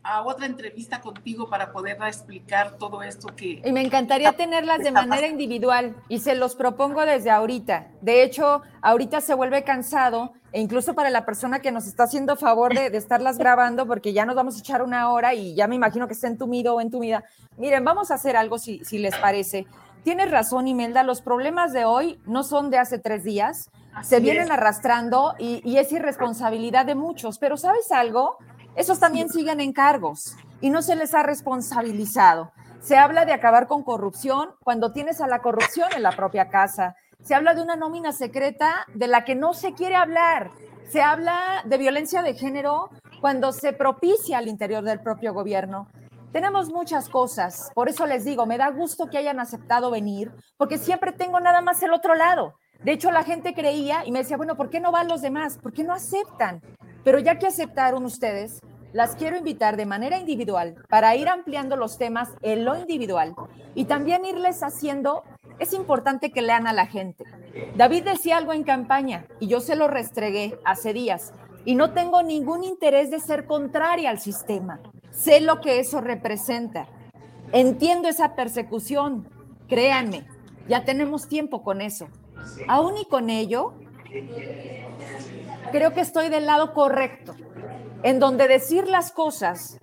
a otra entrevista contigo para poder explicar todo esto que... Y me encantaría tenerlas de manera individual y se los propongo desde ahorita. De hecho, ahorita se vuelve cansado e incluso para la persona que nos está haciendo favor de, de estarlas grabando, porque ya nos vamos a echar una hora y ya me imagino que está entumido o entumida. Miren, vamos a hacer algo si, si les parece. Tienes razón, Imelda, los problemas de hoy no son de hace tres días, se vienen arrastrando y, y es irresponsabilidad de muchos, pero ¿sabes algo? Esos también siguen en cargos y no se les ha responsabilizado. Se habla de acabar con corrupción cuando tienes a la corrupción en la propia casa. Se habla de una nómina secreta de la que no se quiere hablar. Se habla de violencia de género cuando se propicia al interior del propio gobierno. Tenemos muchas cosas, por eso les digo, me da gusto que hayan aceptado venir, porque siempre tengo nada más el otro lado. De hecho, la gente creía y me decía, bueno, ¿por qué no van los demás? ¿Por qué no aceptan? Pero ya que aceptaron ustedes, las quiero invitar de manera individual para ir ampliando los temas en lo individual y también irles haciendo, es importante que lean a la gente. David decía algo en campaña y yo se lo restregué hace días y no tengo ningún interés de ser contraria al sistema. Sé lo que eso representa. Entiendo esa persecución. Créanme, ya tenemos tiempo con eso. Aún y con ello, creo que estoy del lado correcto, en donde decir las cosas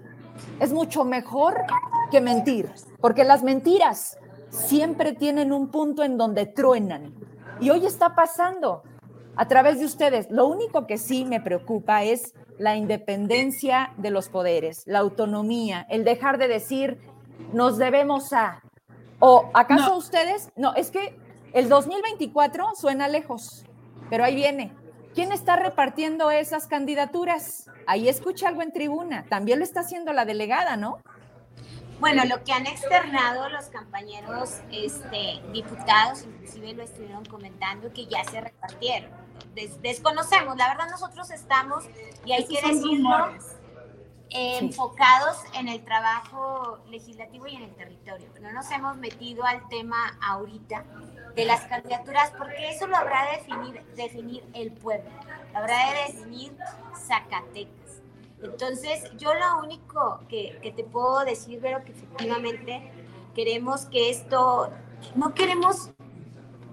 es mucho mejor que mentir, porque las mentiras siempre tienen un punto en donde truenan. Y hoy está pasando a través de ustedes. Lo único que sí me preocupa es la independencia de los poderes, la autonomía, el dejar de decir nos debemos a. ¿O acaso ustedes? No, es que el 2024 suena lejos, pero ahí viene. ¿Quién está repartiendo esas candidaturas? Ahí escucha algo en tribuna. También lo está haciendo la delegada, ¿no? Bueno, lo que han externado los compañeros este, diputados, inclusive lo estuvieron comentando, que ya se repartieron. desconocemos, la verdad nosotros estamos, y hay que decirlo, enfocados en el trabajo legislativo y en el territorio. No nos hemos metido al tema ahorita de las candidaturas porque eso lo habrá de definir, definir el pueblo, lo habrá de definir Zacatecas. Entonces, yo lo único que, que te puedo decir, pero que efectivamente queremos que esto, no queremos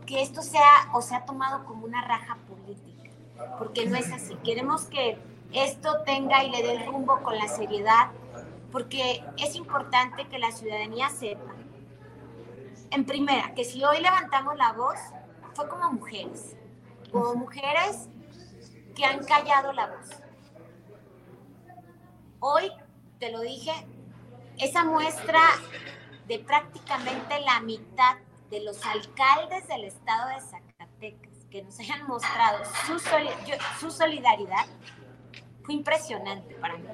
que esto sea o sea tomado como una raja política, porque no es así. Queremos que esto tenga y le dé el rumbo con la seriedad, porque es importante que la ciudadanía sepa, en primera, que si hoy levantamos la voz, fue como mujeres, como mujeres que han callado la voz. Hoy, te lo dije, esa muestra de prácticamente la mitad de los alcaldes del estado de Zacatecas que nos hayan mostrado su, solidaridad fue impresionante para mí.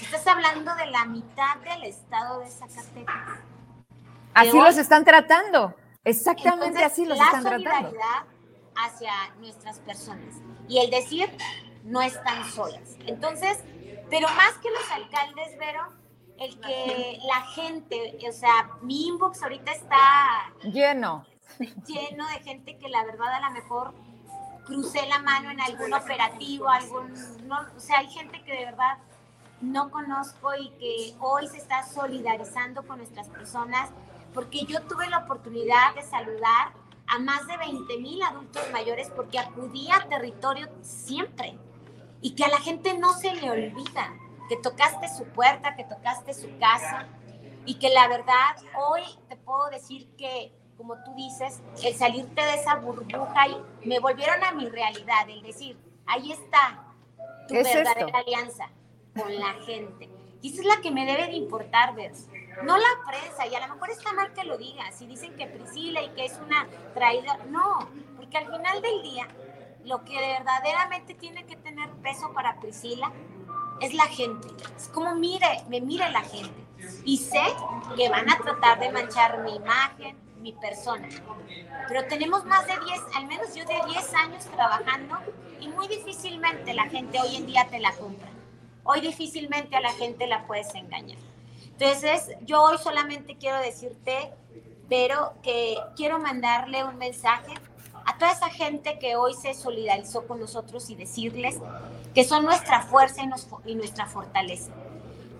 estás hablando de la mitad del estado de Zacatecas. Así los están tratando. Exactamente así los están tratando. La solidaridad hacia nuestras personas y el decir no están solas. Entonces, pero más que los alcaldes, Vero, el que la gente, o sea, mi inbox ahorita está lleno. Lleno de gente que la verdad a lo mejor crucé la mano en algún operativo, algún, no, o sea, hay gente que de verdad no conozco y que hoy se está solidarizando con nuestras personas, porque yo tuve la oportunidad de saludar a más de 20 mil adultos mayores porque acudía a territorio siempre y que a la gente no se le olvida que tocaste su puerta, que tocaste su casa y que la verdad hoy te puedo decir que, como tú dices, el salirte de esa burbuja y me volvieron a mi realidad, el decir, ahí está tu verdadera alianza con la gente. Y esa es la que me debe de importar, ver. No la prensa, y a lo mejor está mal que lo diga, si dicen que Priscila y que es una traída, no, porque al final del día, lo que verdaderamente tiene que tener peso para Priscila es la gente. Es como mire, me mire la gente. Y sé que van a tratar de manchar mi imagen, mi persona. Pero tenemos más de 10, al menos yo de 10 años trabajando y muy difícilmente la gente hoy en día te la compra. Hoy difícilmente a la gente la puedes engañar. Entonces, yo hoy solamente quiero decirte, pero que quiero mandarle un mensaje a toda esa gente que hoy se solidarizó con nosotros y decirles que son nuestra fuerza y, nuestra fortaleza,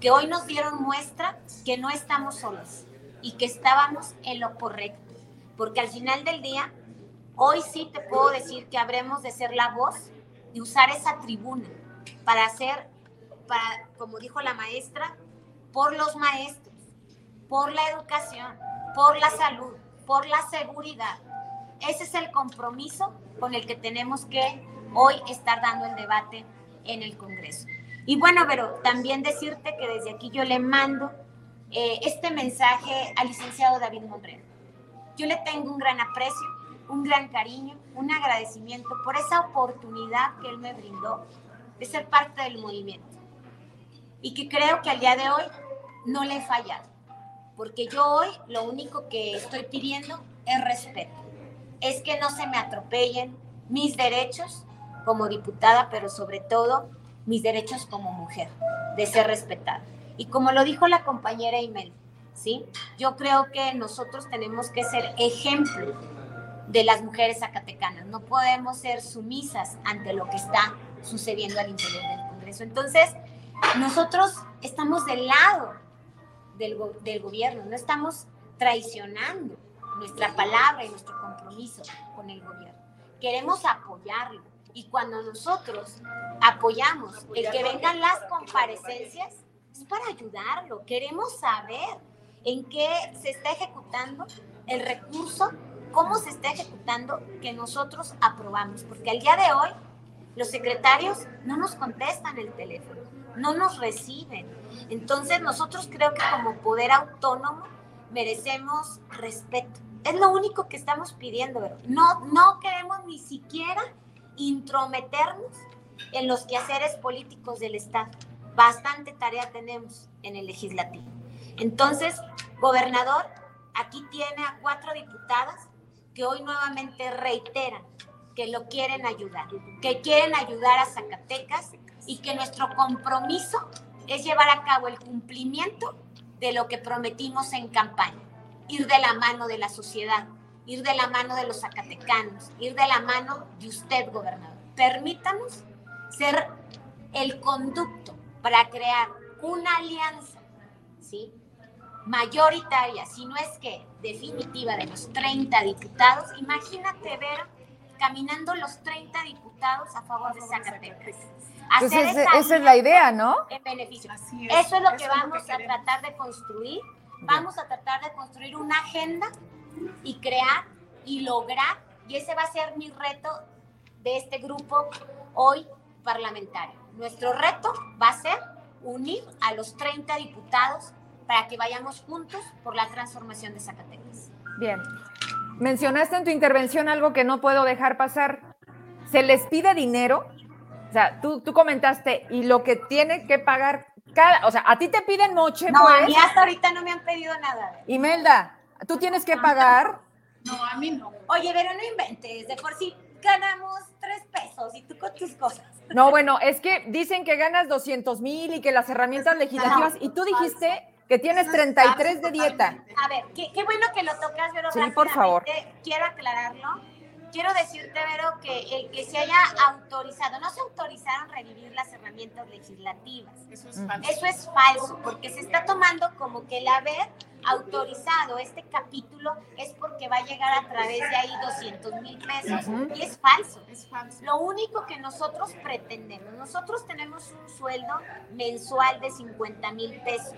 que hoy nos dieron muestra que no estamos solos y que estábamos en lo correcto, porque al final del día, hoy sí te puedo decir que habremos de ser la voz y usar esa tribuna para hacer, para, como dijo la maestra, por los maestros, por la educación, por la salud, por la seguridad. Ese es el compromiso con el que tenemos que hoy estar dando el debate en el Congreso. Y bueno, pero también decirte que desde aquí yo le mando eh, este mensaje al licenciado David Monreal. Yo le tengo un gran aprecio, un gran cariño, un agradecimiento por esa oportunidad que él me brindó de ser parte del movimiento. Y que creo que al día de hoy no le he fallado, porque yo hoy lo único que estoy pidiendo es respeto, es que no se me atropellen mis derechos como diputada, pero sobre todo mis derechos como mujer, de ser respetada. Y como lo dijo la compañera Imel, ¿sí? Yo creo que nosotros tenemos que ser ejemplo de las mujeres zacatecanas. No podemos ser sumisas ante lo que está sucediendo al interior del Congreso. Entonces, nosotros estamos del lado del, gobierno, no estamos traicionando nuestra palabra y nuestro compromiso con el gobierno. Queremos apoyarlo y cuando nosotros apoyamos el que vengan las comparecencias, es para ayudarlo. Queremos saber en qué se está ejecutando el recurso, cómo se está ejecutando que nosotros aprobamos. Porque al día de hoy los secretarios no nos contestan el teléfono, no nos reciben. Entonces nosotros creo que como poder autónomo merecemos respeto. Es lo único que estamos pidiendo, no, no queremos ni siquiera intrometernos en los quehaceres políticos del Estado. Bastante tarea tenemos en el legislativo. Entonces, gobernador, aquí tiene a cuatro diputadas que hoy nuevamente reiteran que lo quieren ayudar, que quieren ayudar a Zacatecas y que nuestro compromiso es llevar a cabo el cumplimiento de lo que prometimos en campaña, ir de la mano de la sociedad, ir de la mano de los zacatecanos, ir de la mano de usted, gobernador. Permítanos ser el conducto para crear una alianza, ¿sí? Mayoritaria, si no es que definitiva, de los 30 diputados. Imagínate ver caminando los 30 diputados a favor de Zacatecas. Pues esa, es la idea, ¿no? En beneficio. Eso es lo que vamos a tratar de construir. Vamos a tratar de construir una agenda y crear y lograr, y ese va a ser mi reto de este grupo hoy parlamentario. Nuestro reto va a ser unir a los 30 diputados para que vayamos juntos por la transformación de Zacatecas. Bien. Mencionaste en tu intervención algo que no puedo dejar pasar. ¿Se les pide dinero? O sea, tú, tú comentaste, y lo que tiene que pagar cada, o sea, a ti te piden noche. No, pues, a mí hasta ahorita no me han pedido nada. Imelda, tú tienes que pagar. No, a mí no. Oye, pero no inventes, de por sí ganamos tres pesos y tú con tus cosas. No, bueno, es que dicen que ganas 200 mil y que las herramientas legislativas, y tú dijiste que tienes 33 de dieta. A ver, qué, qué bueno que lo tocas, pero Sí, por favor. Quiero aclararlo. Quiero decirte, Vero, que el que se haya autorizado, no se autorizaron revivir las herramientas legislativas. Eso es falso. Eso es falso, porque se está tomando como que el haber autorizado este capítulo es porque va a llegar a través de ahí 200 mil pesos. Y es falso. Es falso. Lo único que nosotros pretendemos, nosotros tenemos un sueldo mensual de 50 mil pesos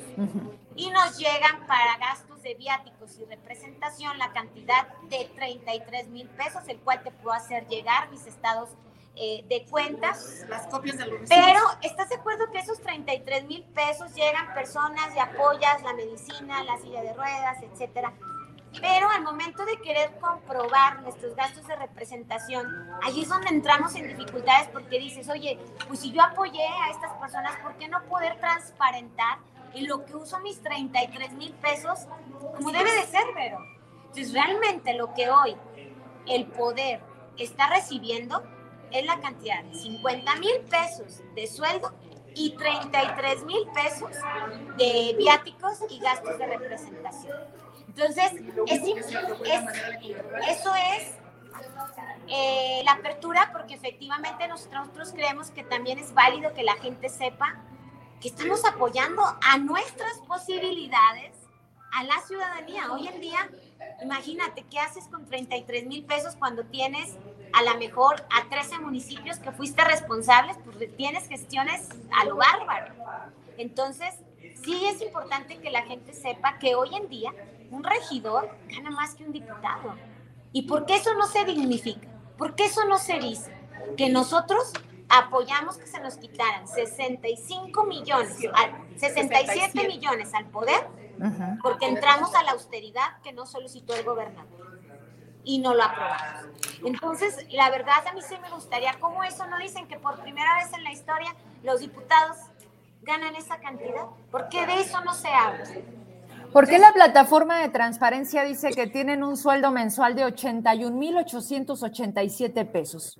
y nos llegan para gastos de viáticos y representación la cantidad de 33 mil pesos, el cual te puedo hacer llegar mis estados eh, de cuentas. Las copias de los. Pero, ¿estás de acuerdo que esos 33 mil pesos llegan personas y apoyas la medicina, la silla de ruedas, etcétera? Pero al momento de querer comprobar nuestros gastos de representación, allí es donde entramos en dificultades porque dices, oye, pues si yo apoyé a estas personas, ¿por qué no poder transparentar en lo que uso mis 33 mil pesos como debe de ser, pero Entonces, realmente lo que hoy el poder está recibiendo es la cantidad de 50 mil pesos de sueldo y 33 mil pesos de viáticos y gastos de representación. Entonces, es, es- eso es eh, la apertura porque efectivamente nosotros creemos que también es válido que la gente sepa que estamos apoyando a nuestras posibilidades, a la ciudadanía. Hoy en día, imagínate, ¿qué haces con 33 mil pesos cuando tienes a lo mejor a 13 municipios que fuiste responsables? Pues tienes gestiones a lo bárbaro. Entonces, sí es importante que la gente sepa que hoy en día un regidor gana más que un diputado. ¿Y por qué eso no se dignifica? ¿Por qué eso no se dice? Que nosotros apoyamos que se nos quitaran 65 millones, al- 67 millones al poder, porque entramos a la austeridad que no solicitó el gobernador y no lo aprobamos. Entonces, la verdad a mí sí me gustaría, ¿cómo eso no dicen que por primera vez en la historia los diputados ganan esa cantidad? ¿Por qué de eso no se habla? ¿Por qué la plataforma de transparencia dice que tienen un sueldo mensual de 81.887 pesos?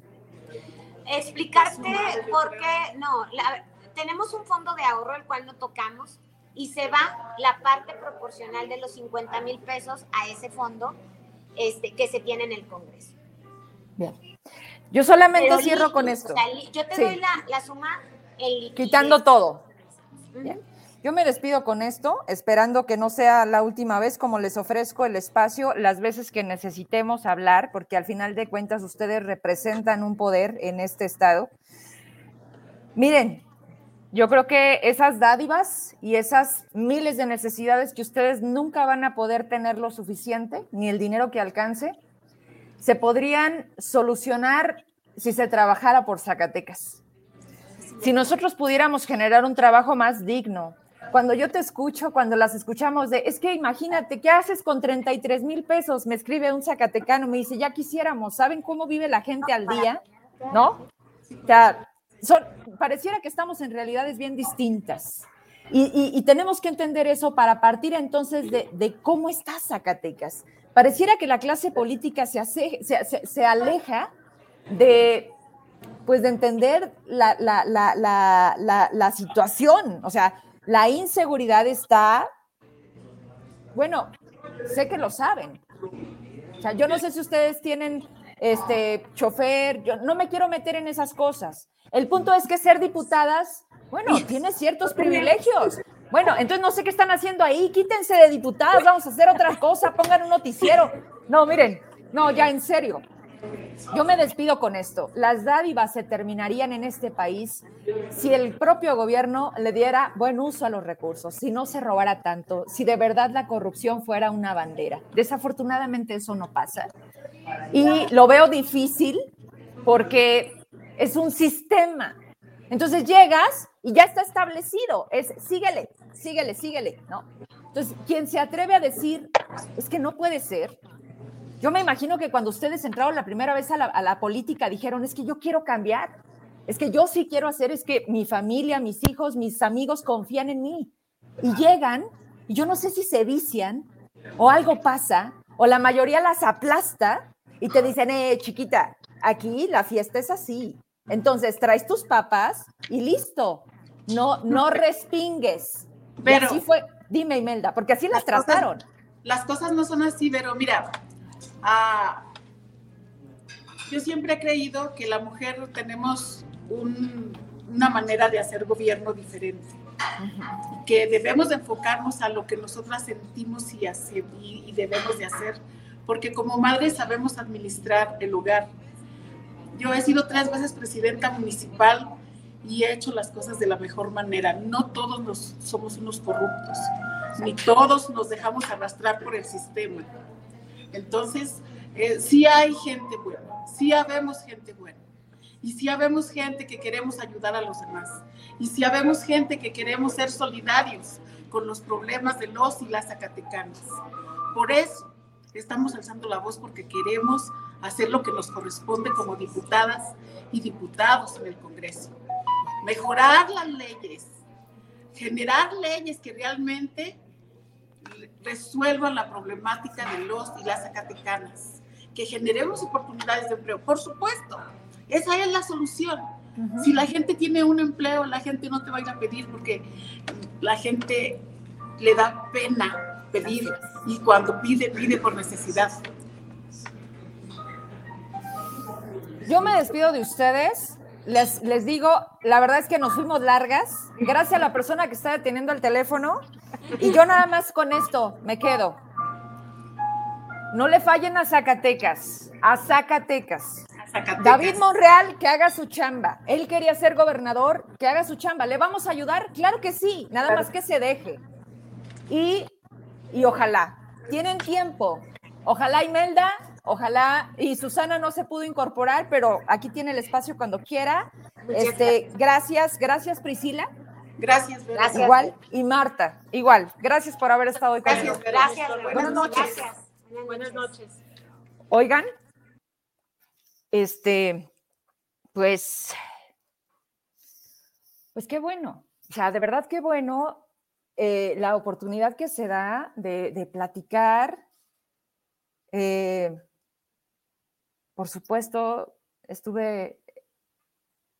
explicarte por qué no. la- tenemos un fondo de ahorro el cual no tocamos y se va la parte proporcional de los 50 mil pesos a ese fondo este, que se tiene en el Congreso. Bien. Yo solamente Pero cierro con esto, o sea, li- yo te Sí. doy la, la suma liquidez. quitando todo. Bien. Yo me despido con esto, esperando que no sea la última vez, como les ofrezco el espacio las veces que necesitemos hablar, porque al final de cuentas ustedes representan un poder en este estado. Miren, yo creo que esas dádivas y esas miles de necesidades que ustedes nunca van a poder tener lo suficiente, ni el dinero que alcance, se podrían solucionar si se trabajara por Zacatecas. Si nosotros pudiéramos generar un trabajo más digno, cuando yo te escucho, cuando las escuchamos de, es que imagínate, ¿qué haces con 33 mil pesos? Me escribe un zacatecano, me dice, ya quisiéramos, ¿saben cómo vive la gente al día? ¿No? O sea, son- pareciera que estamos en realidades bien distintas. Y, tenemos que entender eso para partir entonces de, cómo está Zacatecas. Pareciera que la clase política se, hace- se- aleja de, pues, de entender la- la- la- la situación. O sea, la inseguridad está, bueno, sé que lo saben. O sea, yo no sé si ustedes tienen este chofer, yo no me quiero meter en esas cosas. El punto es que ser diputadas, bueno, tiene ciertos privilegios. Bueno, entonces no sé qué están haciendo ahí, quítense de diputadas, vamos a hacer otra cosa, pongan un noticiero. No, miren, no, ya en serio. Yo me despido con esto. Las dádivas se terminarían en este país si el propio gobierno le diera buen uso a los recursos, si no se robara tanto, si de verdad la corrupción fuera una bandera. Desafortunadamente eso no pasa. Y lo veo difícil porque es un sistema. Entonces llegas y ya está establecido. Es síguele, síguele, síguele, ¿no? Entonces, quien se atreve a decir, es que no puede ser, yo me imagino que cuando ustedes entraron la primera vez a la, a la, política dijeron, es que yo quiero cambiar, es que yo sí quiero hacer, es que mi familia, mis hijos, mis amigos confían en mí. Y llegan, y yo no sé si se vician o algo pasa, o la mayoría las aplasta y te dicen, eh, chiquita, aquí la fiesta es así. Entonces traes tus papas y listo. No, no respingues. Pero así fue, dime Imelda, porque así las, las trataron. Cosas, las cosas no son así, pero mira, Ah, yo siempre he creído que la mujer tenemos una manera de hacer gobierno diferente, que debemos de enfocarnos a lo que nosotras sentimos y, hacer, y, y debemos de hacer, porque como madres sabemos administrar el hogar. Yo he sido tres veces presidenta municipal y he hecho las cosas de la mejor manera. No todos nos, somos unos corruptos, ni todos nos dejamos arrastrar por el sistema. Entonces, eh, sí hay gente buena, sí habemos gente buena. Y sí habemos gente que queremos ayudar a los demás. Y sí habemos gente que queremos ser solidarios con los problemas de los y las zacatecanas. Por eso estamos alzando la voz porque queremos hacer lo que nos corresponde como diputadas y diputados en el Congreso. Mejorar las leyes, generar leyes que realmente resuelvan la problemática de los y las zacatecanas, que generemos oportunidades de empleo. Por supuesto, esa es la solución. Si la gente tiene un empleo, la gente no te va a ir a pedir porque la gente le da pena pedir y cuando pide, pide por necesidad. Yo me despido de ustedes. Les, les digo, la verdad es que nos fuimos largas. Gracias a la persona que está deteniendo el teléfono. Y yo nada más con esto me quedo. No le fallen a Zacatecas, a Zacatecas. David Monreal, que haga su chamba. Él quería ser gobernador, que haga su chamba. ¿Le vamos a ayudar? Claro que sí, nada más que se deje. Y, y ojalá, tienen tiempo. Ojalá Imelda, ojalá, y Susana no se pudo incorporar, pero aquí tiene el espacio cuando quiera. Este, gracias, gracias Priscila. Gracias, gracias. Igual, y Marta, igual. Gracias por haber estado hoy con nosotros. Gracias, buenas noches. Buenas noches. Oigan, este, pues, pues qué bueno. O sea, de verdad qué bueno eh, la oportunidad que se da de, de platicar. Eh, por supuesto, estuve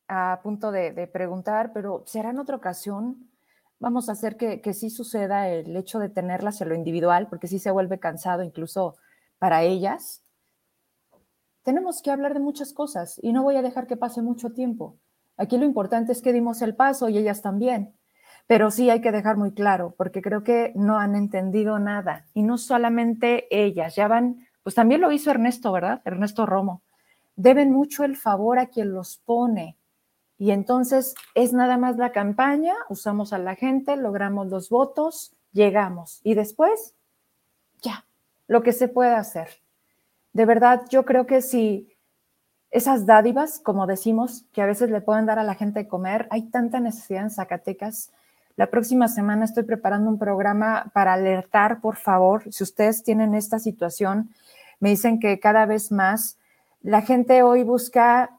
a punto de, preguntar, pero ¿será en otra ocasión? Vamos a hacer que, que sí suceda el hecho de tenerla hacia lo individual, porque sí se vuelve cansado incluso para ellas. Tenemos que hablar de muchas cosas y no voy a dejar que pase mucho tiempo. Aquí lo importante es que dimos el paso y ellas también. Pero sí hay que dejar muy claro, porque creo que no han entendido nada. Y no solamente ellas, ya van, pues también lo hizo Ernesto, ¿verdad? Ernesto Romo. Deben mucho el favor a quien los pone, y entonces es nada más la campaña, usamos a la gente, logramos los votos, llegamos. Y después, ya, lo que se puede hacer. De verdad, yo creo que si esas dádivas, como decimos, que a veces le pueden dar a la gente de comer, hay tanta necesidad en Zacatecas. La próxima semana estoy preparando un programa para alertar, por favor, si ustedes tienen esta situación, me dicen que cada vez más la gente hoy busca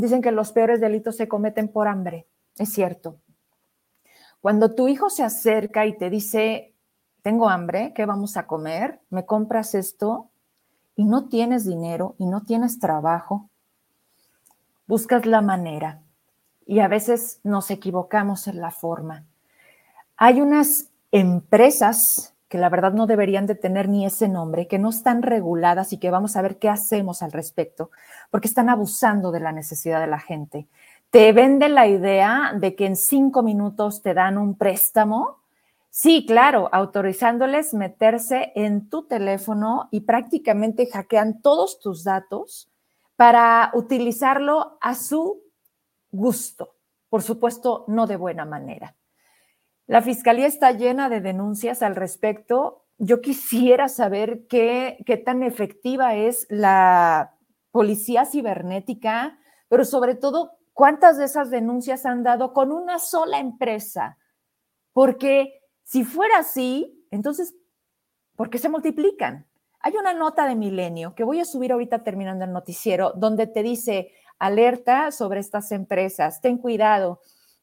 Dicen que los peores delitos se cometen por hambre. Es cierto. Cuando tu hijo se acerca y te dice, tengo hambre, ¿qué vamos a comer? ¿Me compras esto? Y no tienes dinero y no tienes trabajo, buscas la manera. Y a veces nos equivocamos en la forma. Hay unas empresas que la verdad no deberían de tener ni ese nombre, que no están reguladas y que vamos a ver qué hacemos al respecto, porque están abusando de la necesidad de la gente. Te venden la idea de que en cinco minutos te dan un préstamo. Sí, claro, autorizándoles meterse en tu teléfono y prácticamente hackean todos tus datos para utilizarlo a su gusto. Por supuesto, no de buena manera. La fiscalía está llena de denuncias al respecto. Yo quisiera saber qué, tan efectiva es la policía cibernética, pero sobre todo, cuántas de esas denuncias han dado con una sola empresa. Porque si fuera así, entonces, ¿por qué se multiplican? Hay una nota de Milenio que voy a subir ahorita terminando el noticiero, donde te dice alerta sobre estas empresas, ten cuidado,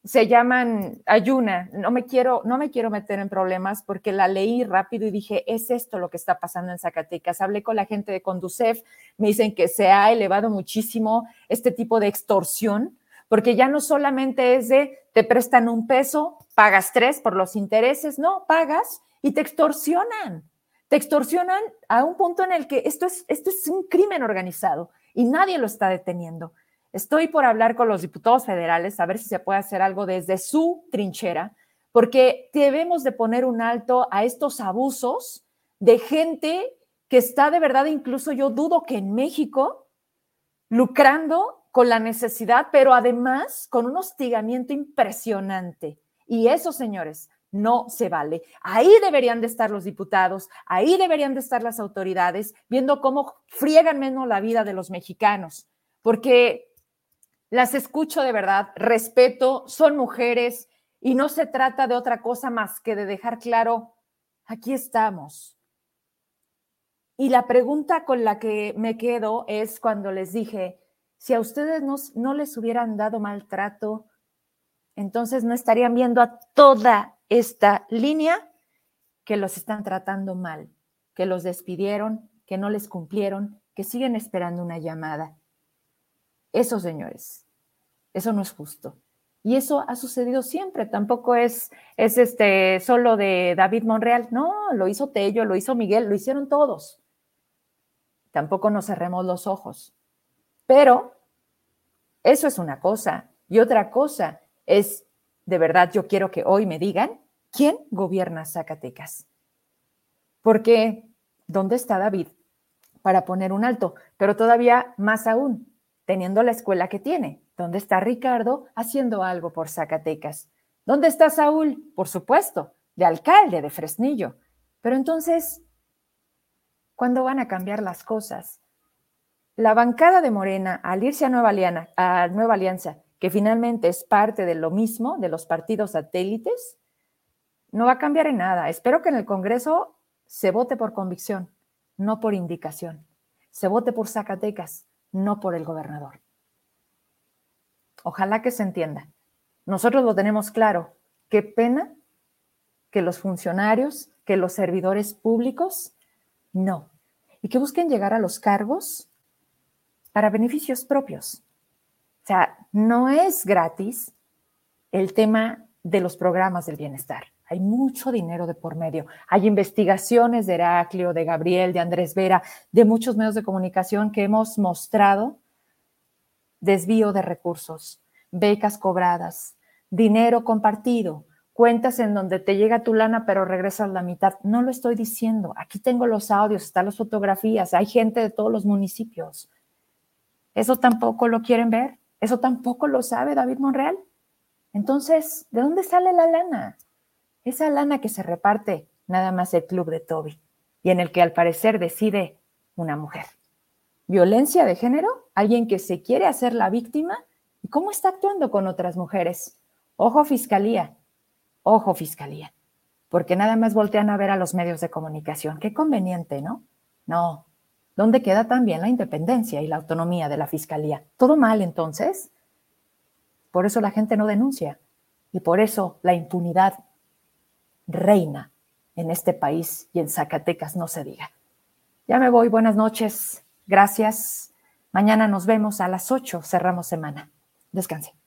se llaman Ayuna, no me quiero no me quiero meter en problemas porque la leí rápido y dije, es esto lo que está pasando en Zacatecas. Hablé con la gente de Conducef, me dicen que se ha elevado muchísimo este tipo de extorsión, porque ya no solamente es de te prestan un peso, pagas tres por los intereses, no, pagas y te extorsionan te extorsionan a un punto en el que esto es, esto es un crimen organizado y nadie lo está deteniendo. Estoy por hablar con los diputados federales a ver si se puede hacer algo desde su trinchera, porque debemos de poner un alto a estos abusos de gente que está de verdad, incluso yo dudo que en México, lucrando con la necesidad, pero además con un hostigamiento impresionante. Y eso, señores, no se vale. Ahí deberían de estar los diputados, ahí deberían de estar las autoridades, viendo cómo friegan menos la vida de los mexicanos, porque las escucho de verdad, respeto, son mujeres y no se trata de otra cosa más que de dejar claro, aquí estamos. Y la pregunta con la que me quedo es cuando les dije, si a ustedes no, les hubieran dado maltrato, entonces no estarían viendo a toda esta línea que los están tratando mal, que los despidieron, que no les cumplieron, que siguen esperando una llamada. Eso, señores, eso no es justo. Y eso ha sucedido siempre, tampoco es, es este, solo de David Monreal, no, lo hizo Tello, lo hizo Miguel, lo hicieron todos. Tampoco nos cerremos los ojos. Pero eso es una cosa. Y otra cosa es de verdad yo quiero que hoy me digan quién gobierna Zacatecas. Porque, ¿dónde está David? Para poner un alto, pero todavía más aún, teniendo la escuela que tiene. ¿Dónde está Ricardo haciendo algo por Zacatecas? ¿Dónde está Saúl? Por supuesto, de alcalde de Fresnillo. Pero entonces, ¿cuándo van a cambiar las cosas? La bancada de Morena, al irse a Nueva, a Nueva Alianza que finalmente es parte de lo mismo, de los partidos satélites, no va a cambiar en nada. Espero que en el Congreso se vote por convicción, no por indicación. Se vote por Zacatecas, no por el gobernador. Ojalá que se entienda. Nosotros lo tenemos claro. Qué pena que los funcionarios, que los servidores públicos, no. Y que busquen llegar a los cargos para beneficios propios. O sea, no es gratis el tema de los programas del bienestar. Hay mucho dinero de por medio. Hay investigaciones de Heraclio, de Gabriel, de Andrés Vera, de muchos medios de comunicación que hemos mostrado desvío de recursos, becas cobradas, dinero compartido, cuentas en donde te llega tu lana pero regresas la mitad. No lo estoy diciendo. Aquí tengo los audios, están las fotografías, hay gente de todos los municipios. ¿Eso tampoco lo quieren ver? Eso tampoco lo sabe David Monreal. Entonces, ¿de dónde sale la lana? Esa lana que se reparte nada más el club de Toby y en el que al parecer decide una mujer. Violencia de género, alguien que se quiere hacer la víctima y cómo está actuando con otras mujeres. Ojo fiscalía, ojo fiscalía, porque nada más voltean a ver a los medios de comunicación. Qué conveniente, ¿no? No, ¿Dónde queda también la independencia y la autonomía de la fiscalía? ¿Todo mal entonces? Por eso la gente no denuncia y por eso la impunidad reina en este país y en Zacatecas no se diga. Ya me voy, buenas noches, gracias. Mañana nos vemos a las 8, cerramos semana. Descanse.